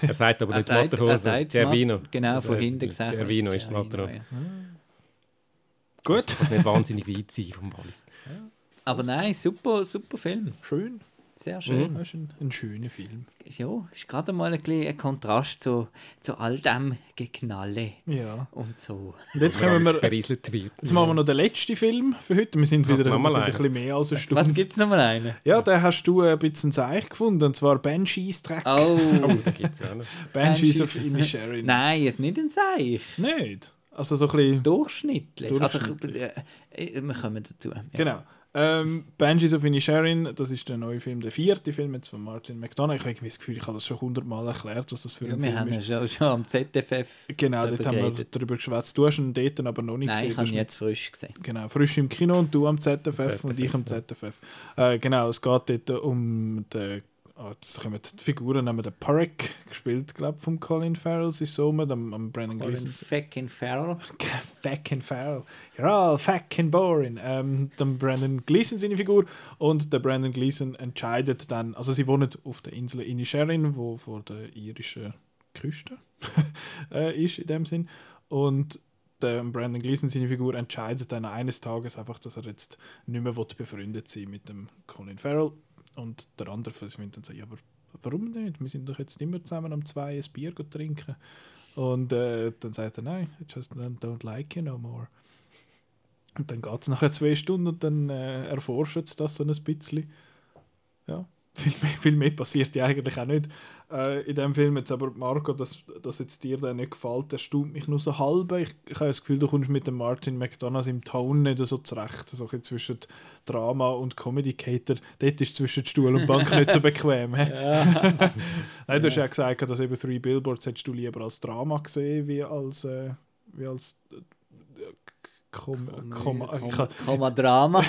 Er sagt aber Er nicht das Matterhorn, er sondern sagt Cervino. Genau, von hinten gesagt. Cervino ist das Matterhorn. ja. Gut, Das nicht wahnsinnig weit sein vom Wallis. Aber nein, super, super Film. schön. Sehr schön. Das ist ein, ein schöner Film. Ja, ist gerade mal ein, ein Kontrast zu, zu all dem Geknalle Ja. und so. Und jetzt kommen wir, berieselt wird. jetzt machen wir noch den letzten Film für heute. Wir sind wieder mal bisschen, ein bisschen mehr als eine Stunde. Was gibt es nochmal einen? Ja, den hast du ein bisschen Seich gefunden, und zwar Banshees Track. Oh, Oh, da gibt es ja auch noch. Banshees of. Inisherin. nein, jetzt nicht ein Seich. Nicht? Also so ein bisschen... Durchschnittlich. Durchschnittlich. Also, äh, äh, wir kommen dazu. Ja. Genau. Ähm, Banshees of Inisherin, das ist der neue Film, der vierte Film jetzt von Martin McDonough. Ich habe irgendwie das Gefühl, ich habe das schon hundertmal erklärt, was das für Ja, ein wir Film haben ja ist. schon, schon am ZFF. Genau, dort haben wir darüber geschwätzt. Du hast ihn dort aber noch nicht Nein, ich gesehen. habe Du ihn hast jetzt frisch gesehen. ihn- Genau, frisch im Kino und du am ZFF, und ich am ZFF. Äh, genau, es geht dort um den jetzt kommen die Figuren, wir den Parek gespielt, glaube ich, von Colin Farrell, es ist so, am, am Brandon Colin Gleason. fucking Farrell. fucking Farrell. You're all fucking boring. Ähm, dann Brandon Gleason seine Figur und der Brandon Gleason entscheidet dann, also sie wohnen auf der Insel Inisherin, wo vor der irischen Küste äh, ist in dem Sinn und der Brandon Gleason, seine Figur, entscheidet dann eines Tages einfach, dass er jetzt nicht mehr befreundet sein mit dem Colin Farrell. Und der andere findet dann so, ja, aber warum nicht? Wir sind doch jetzt immer zusammen am zwei ein Bier trinken. Und äh, dann sagt er, nein, just don't like you no more. Und dann geht es nachher zwei Stunden und dann äh, erforscht es das so ein bisschen. Ja, viel mehr, viel mehr passiert ja eigentlich auch nicht äh, in dem Film. Jetzt aber, Marco, dass, dass jetzt dir der nicht gefällt, erstaunt mich nur so halb. Ich, ich habe das Gefühl, du kommst mit dem Martin McDonough im Ton nicht so zurecht. So ein zwischen Drama und Comedy Cater. Dort ist zwischen Stuhl und Bank nicht so bequem. Nein, du hast ja gesagt, dass eben Three Billboards hättest du lieber als Drama gesehen, wie als, äh, wie als Kom Kom Kom Komma Drama.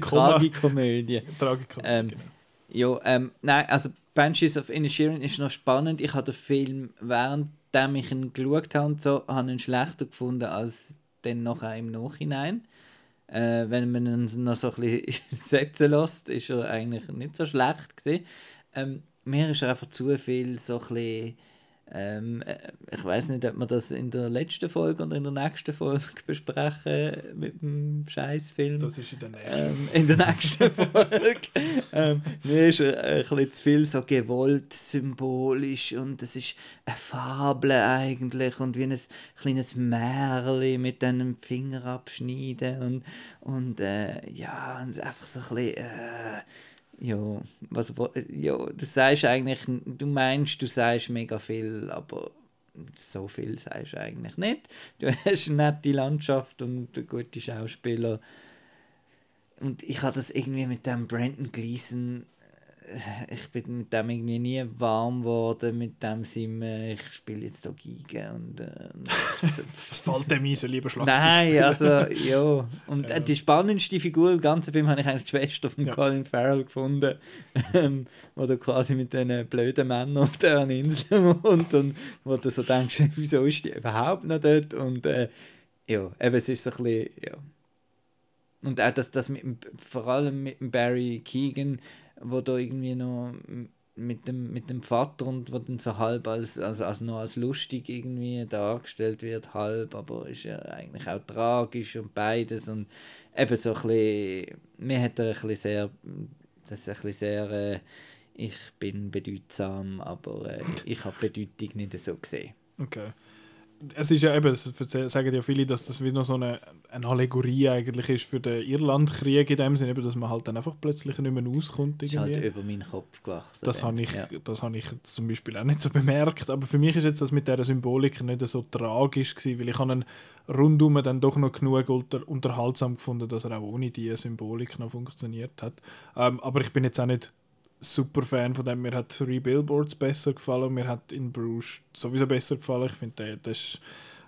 Tragikomödie. Tragikomödie, ähm, genau. Ja, ähm, nein, also Banshees of Inisherin ist noch spannend. Ich habe den Film, währenddem ich ihn geschaut habe und so, habe ihn schlechter gefunden als dann nachher im Nachhinein. Äh, wenn man ihn noch so ein bisschen setzen lässt, ist er eigentlich nicht so schlecht gewesen. Ähm, mir ist er einfach zu viel so ein bisschen ähm, äh, ich weiß nicht, ob wir das in der letzten Folge oder in der nächsten Folge besprechen mit dem Scheißfilm. Das ist in der nächsten. Ähm, in der nächsten Folge. ähm, mir ist ein, ein bisschen zu viel so gewollt, symbolisch und es ist eine Fabel eigentlich und wie ein kleines Märchen mit einem Finger abschneiden und, und äh, ja, und einfach so ein bisschen. Äh, ja, was, ja, du sagst eigentlich, du meinst, du sagst mega viel, aber so viel sagst du eigentlich nicht. Du hast eine nette Landschaft und gute Schauspieler. Und ich habe das irgendwie mit dem Brandon Gleason ich bin mit dem irgendwie nie warm geworden, mit dem Sim, ich spiele jetzt hier Geige und... Äh, so. Was fällt dem ein, so lieber Schlagzeug Nein, also, ja. Und ja. die spannendste Figur im ganzen Film habe ich eigentlich die Schwester von ja. Colin Farrell gefunden, ähm, wo du quasi mit diesen blöden Männern auf der Insel wohnt und wo du so denkst, wieso ist die überhaupt noch dort und äh, ja, eben es ist so ein bisschen, ja. Und auch das, das mit, vor allem mit Barry Keegan, wo da irgendwie noch mit dem, mit dem Vater und wo dann so halb als, als, als noch als lustig irgendwie dargestellt wird, halb, aber ist ja eigentlich auch tragisch und beides und eben so ein bisschen, mir hat er ein bisschen sehr, das ist ein bisschen sehr, äh, ich bin bedeutsam, aber äh, ich habe Bedeutung nicht so gesehen. Okay es ist ja eben, es sagen ja viele, dass das wie noch so eine, eine Allegorie eigentlich ist für den Irlandkrieg in dem Sinne, dass man halt dann einfach plötzlich nicht mehr auskommt. Das ist halt über meinen Kopf gewachsen. Das habe ich, ja. das habe ich zum Beispiel auch nicht so bemerkt, aber für mich ist jetzt das mit dieser Symbolik nicht so tragisch gewesen, weil ich habe ihn rundum dann doch noch genug unter, unterhaltsam gefunden, dass er auch ohne diese Symbolik noch funktioniert hat. Ähm, aber ich bin jetzt auch nicht super Fan von dem. Mir hat Three Billboards besser gefallen. Mir hat in Bruges sowieso besser gefallen. Ich finde, das ist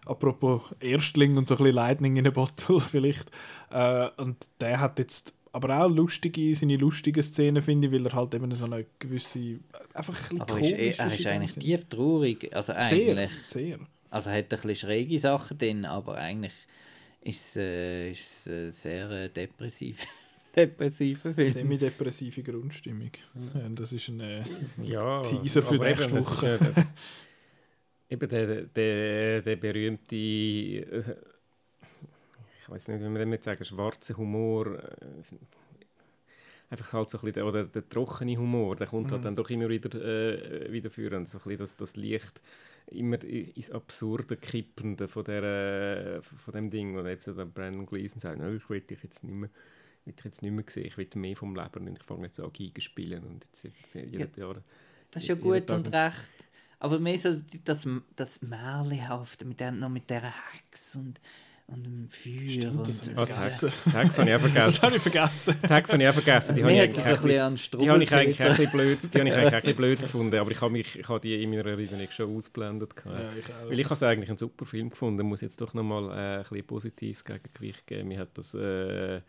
apropos Erstling und so ein bisschen Lightning in a Bottle vielleicht. Äh, und der hat jetzt aber auch lustige, seine lustigen Szenen, finde ich, weil er halt eben so eine gewisse, einfach ein bisschen aber ist, er ist eigentlich tief traurig, also eigentlich. Sehr, sehr. Also er hat ein bisschen schräge Sachen drin, aber eigentlich ist es äh, äh, sehr äh, depressiv depressiven Film. Semi-depressive Grundstimmung. Ja. Das ist ein äh, ja, Teaser für nächste Woche. Ist, eben der, der, der berühmte, äh, ich weiß nicht, wie man das sagen, schwarze Humor. Äh, einfach halt so ein bisschen, oder der trockene Humor, der kommt halt mhm. halt dann doch immer wieder, äh, wieder führen. So ein bisschen das, das Licht immer ins Absurde kippende von, der, von dem Ding. Und eben so Brandon Gleason sagt, ich will dich jetzt nicht mehr ich jetzt nicht mehr gesehen. Ich will mehr vom Leben und ich fange jetzt an, Giga spielen und jetzt, jetzt jedes ja, Jahr. Das ist ja gut und recht. Aber mehr so das, das Märchenhafte mit der, noch mit dieser Hex und, und dem Feuer. Stimmt, das und habe ich vergessen. Tags habe ich vergessen. das habe ich vergessen. Tags habe ich auch vergessen. Die habe ich, eigentlich, so die habe ich eigentlich auch ein blöd, die habe ich eigentlich auch ein blöd gefunden, aber ich habe, mich, ich habe die in meiner Erinnerung schon ausgeblendet. Ja, ich Weil ich habe es eigentlich einen super Film gefunden, muss jetzt doch nochmal äh, ein bisschen positives Gegengewicht geben. Mir hat das... Äh,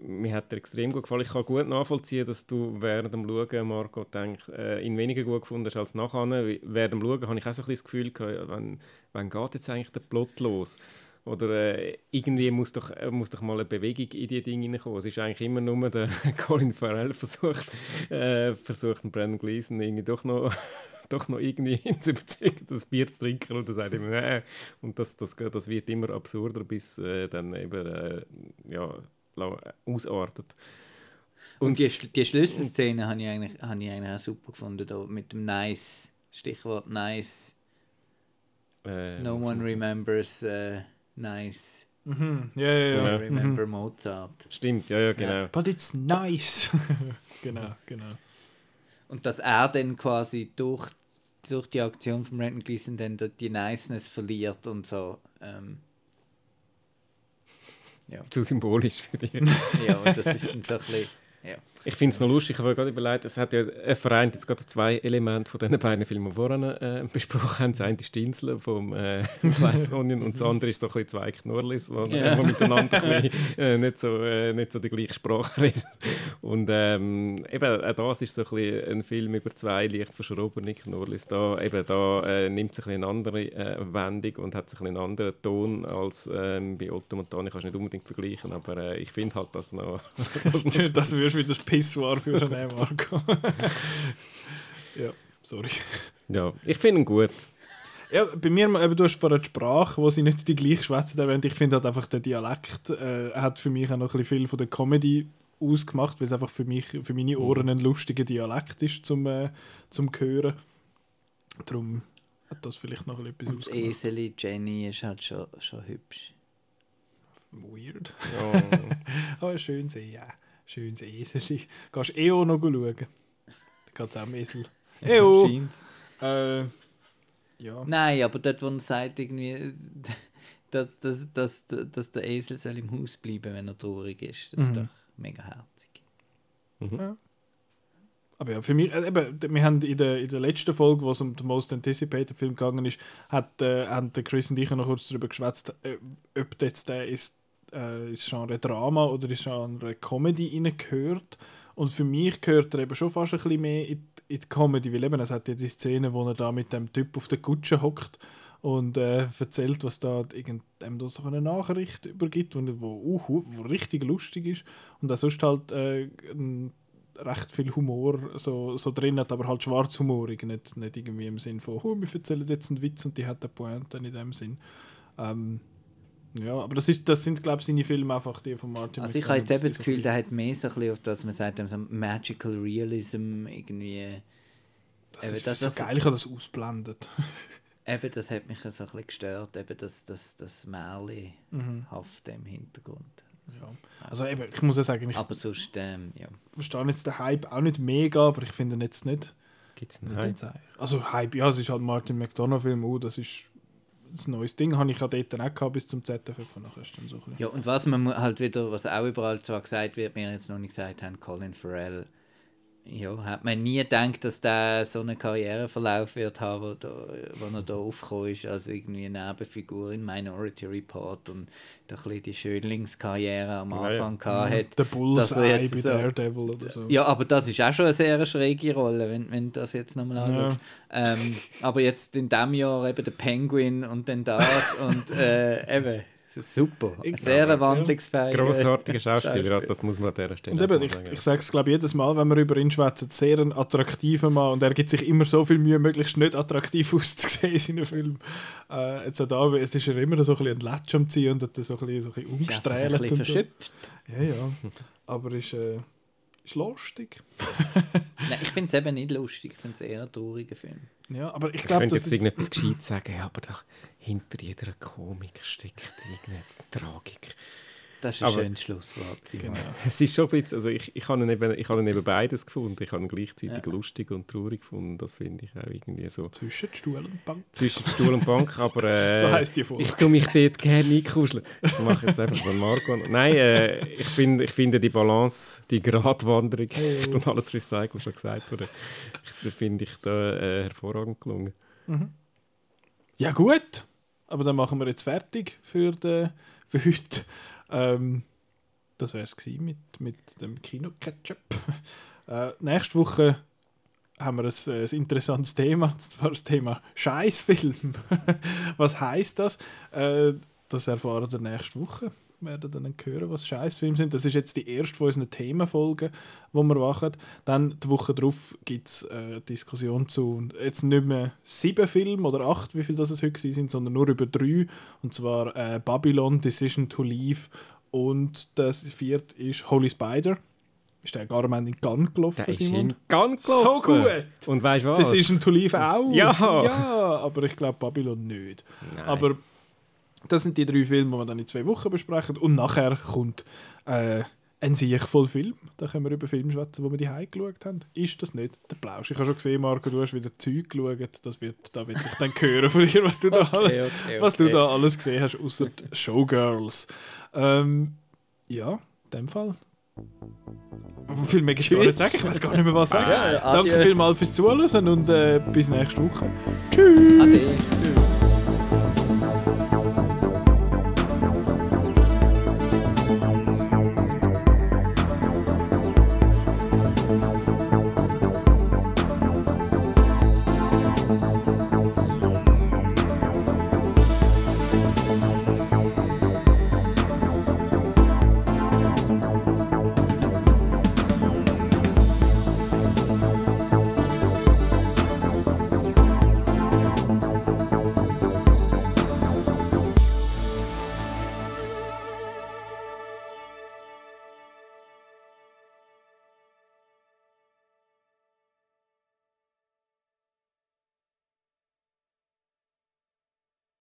mir hat er extrem gut gefallen. Ich kann gut nachvollziehen, dass du während dem Schauen, Marco, denk, äh, ihn weniger gut gefunden hast als nachher. Während dem Schauen habe ich auch so ein das Gefühl gehabt, wann, wann geht jetzt eigentlich der Plot los? Oder äh, irgendwie muss doch, äh, muss doch mal eine Bewegung in die Dinge hineinkommen. Es ist eigentlich immer nur der Colin Farrell versucht, äh, versucht Brandon Gleeson irgendwie doch noch doch noch irgendwie zu überzeugen, das Bier zu trinken und er sagt immer, nee. Und das, das, das wird immer absurder, bis äh, dann eben äh, ja, ausartet. Und, und die, die Schlüsselszene habe ich, eigentlich, hab ich eigentlich auch super gefunden, da mit dem Nice, Stichwort Nice. Äh, no one remembers uh, Nice. Mhm. Ja, ja, ja. I remember mhm. Mozart. Stimmt, ja, ja, genau. Ja. But it's nice. genau, genau. Und dass er dann quasi durch, durch die Aktion von Brandon Gleason dann die Niceness verliert und so. Ähm, ja. Zu symbolisch für dich. ja, und das ist dann so ein bisschen ja. Ich finde es noch lustig, ich habe gerade überlegt, es hat ja er vereint jetzt gerade zwei Elemente von diesen beiden Filmen, die wir vorhin äh, besprochen haben. Das eine ist die Insel vom äh, Glass Onion und das andere ist so ein bisschen zwei Knurlis, die ja. miteinander ein bisschen, äh, nicht, so, äh, nicht so die gleiche Sprache reden. Und ähm, eben auch das ist so ein, bisschen ein Film über zwei leicht verschrobene Knurlis. Da, eben, da äh, nimmt sich ein eine andere äh, Wendung und hat sich einen anderen Ton als ähm, bei Otto Montani. Kannst du nicht unbedingt vergleichen, aber ich finde halt, dass noch... das, das wie das Pissoir für den Marco. ja, sorry. Ja, ich finde ihn gut. Ja, bei mir, eben, du hast vorhin die Sprache, wo sie nicht die gleiche schwätzen erwähnt. Ich finde halt einfach, der Dialekt äh, hat für mich auch noch ein bisschen viel von der Comedy ausgemacht, weil es einfach für mich, für meine Ohren ein lustiger Dialekt ist zum, äh, zum Hören. Darum hat das vielleicht noch ein bisschen etwas Und das Eseli Jenny ist halt schon, schon hübsch. Weird. Ja. Aber schön sehen, ja. Schönes Esel. Gehst du eh auch noch schauen? Da geht es auch um Esel. Eo! äh, ja. Nein, aber dort, wo er sagt, irgendwie, dass, dass, dass, dass der Esel soll im Haus bleiben wenn er traurig ist, das mhm. ist doch mega herzig. Mhm. Ja. Aber ja, für mich, äh, eben, wir haben in der, in der letzten Folge, wo es um den Most Anticipated Film gegangen ist, hat, äh, haben Chris und ich noch kurz darüber geschwätzt, äh, ob jetzt der ist äh, ins Genre Drama oder ins Genre Comedy hineingehört. Und für mich gehört er eben schon fast ein bisschen mehr in, in die Comedy, weil eben, es hat ja die Szene, wo er da mit dem Typ auf der Kutsche hockt und äh, erzählt, was da irgendeinem da so eine Nachricht übergibt, wo, wo, uh, wo richtig lustig ist und auch sonst halt äh, recht viel Humor so, so drin hat, aber halt schwarzhumorig, nicht, nicht irgendwie im Sinn von, oh, wir erzählen jetzt einen Witz und die hat eine Pointe in dem Sinn. Ähm, ja, aber das, ist, das sind, glaube ich, seine Filme einfach die von Martin Also ich habe jetzt eben das Gefühl, der hat mehr so ein bisschen auf das, man sagt, so Magical Realism irgendwie... Das eben, ist das, so das, geil, ich habe das ausblendet. eben, das hat mich so ein bisschen gestört, eben das, das, das Märli-hafte mhm. im Hintergrund. Ja. Also eben, ich muss ja sagen, ich aber sonst, ähm, ja. verstehe jetzt den Hype auch nicht mega, aber ich finde ihn jetzt nicht... Gibt es einen Hype? Also Hype, ja, es ist halt Martin McDonough-Film, oh, das ist ein neues Ding habe ich ja dort auch gehabt, bis zum ZFF und nachher ist dann so Ja, und was man halt wieder, was auch überall zwar gesagt wird, mir jetzt noch nicht gesagt haben, Colin Farrell ja, hat man nie gedacht, dass der so einen Karriereverlauf wird haben, wo, da, wo er da aufgekommen ist, als irgendwie eine Nebenfigur in Minority Report und da ein die Schönlingskarriere am Anfang ja, ja. hatte. Der Bullseye bei so, Daredevil oder so. Ja, aber das ist auch schon eine sehr schräge Rolle, wenn, wenn das jetzt nochmal anschaust. Ja. Ähm, aber jetzt in diesem Jahr eben der Penguin und dann das und äh, eben Super. Ich Sehr glaube, wandlungsfähig. Grossartiger Schauspieler, das muss man an dieser Stelle und eben, ich, sagen. Ich sage es glaube jedes Mal, wenn wir über ihn schwätzen, sehr ein attraktiver Mann und er gibt sich immer so viel Mühe, möglichst nicht attraktiv auszusehen in seinen Filmen. Äh, jetzt auch da, es ist er immer so ein bisschen ein Latsch am Ziehen und hat so ein bisschen, so ein bisschen umgestrählt. Ein bisschen und so. Ja, ja. Aber ist... Äh, ist lustig. Nein, ich finde es eben nicht lustig. Ich finde es eher ein trauriger Film. Ja, aber ich, ich glaube, jetzt irgendetwas gescheit sagen, aber doch hinter jeder Komik steckt irgendeine Tragik. Das ist ein schönes Schlusswort. Genau. Es ist schon ein bisschen, also ich, ich habe eben, ich habe eben beides gefunden. Ich habe ihn gleichzeitig ja. lustig und traurig gefunden. Das finde ich auch irgendwie so. Zwischen Stuhl und Bank. Zwischen Stuhl und Bank, aber äh, so heisst die Folge. ich tue mich dort gerne einkuscheln. Ich mache jetzt einfach von Marco. Nein, äh, ich, find, ich finde die Balance, die Gratwanderung oh. und alles Recycle schon gesagt wurde, ich, finde ich da äh, hervorragend gelungen. Mhm. Ja gut, aber dann machen wir jetzt fertig für, den, für heute. Ähm, das wäre es mit, mit dem Kino-Ketchup. Äh, nächste Woche haben wir ein, ein, interessantes Thema, und zwar das Thema Scheißfilm. Was heißt das? Äh, das erfahren wir nächste Woche. Werden dann hören, was Scheißfilme sind. Das ist jetzt die erste von unseren Themenfolgen, die wir machen. Dann die Woche darauf gibt es eine Diskussion zu jetzt nicht mehr sieben Filmen oder acht, wie viel das es heute sind, sondern nur über drei. Und zwar äh, Babylon, Decision to Leave und das vierte ist Holy Spider. Ist der gar in Gun gelaufen, Der ist Simon? in Gang gelaufen. So gut! Und weißt du was? Das ist ein To Leave auch. Ja. ja aber ich glaube Babylon nicht. Nein. Aber das sind die drei Filme, die wir dann in zwei Wochen besprechen. Und nachher kommt äh, ein Sieg voll Film. Da können wir über Filme schwätzen, die wir die Heim geschaut haben. Ist das nicht der Plausch? Ich habe schon gesehen, Marco, du hast wieder Zeug geschaut. Das wird, da will ich dann hören von dir, was du da, Okay, alles, okay, Was du okay. da alles gesehen hast, außer Showgirls. Ähm, ja, in dem Fall. Viel mehr nicht Tschüss. sagen. Ich weiß gar nicht mehr, was sagen. Ja, Danke vielmals fürs Zuhören und äh, bis nächste Woche. Tschüss! Ade.